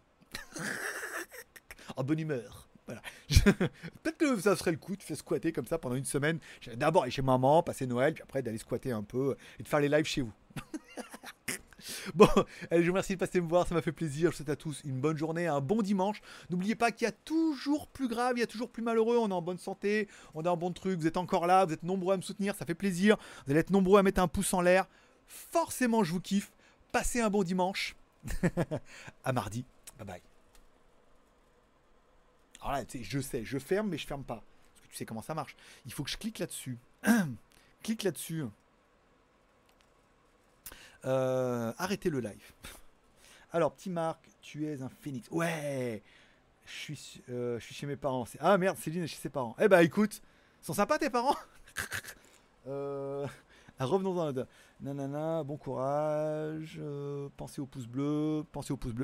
en bonne humeur. Peut-être que ça serait le coup de faire squatter comme ça pendant une semaine. D'abord aller chez maman, passer Noël, puis après d'aller squatter un peu et de faire les lives chez vous. Bon, allez, je vous remercie de passer me voir, ça m'a fait plaisir. Je vous souhaite à tous une bonne journée, un bon dimanche. N'oubliez pas qu'il y a toujours plus grave, il y a toujours plus malheureux. On est en bonne santé, on est en bon truc, vous êtes encore là, vous êtes nombreux à me soutenir, ça fait plaisir. Vous allez être nombreux à mettre un pouce en l'air. Forcément, je vous kiffe. Passez un bon dimanche. à mardi. Bye bye. Alors là, je sais, je ferme, mais je ferme pas. Parce que tu sais comment ça marche. Il faut que je clique là-dessus. clique là-dessus. Euh, arrêtez le live. Alors, petit Marc, tu es un phénix. Ouais je suis, euh, chez mes parents. Ah merde, Céline est chez ses parents. Eh bah écoute, sont sympas tes parents? Euh, Revenons dans le... Nanana, bon courage. pensez au pouce bleu. Pensez au pouce bleu.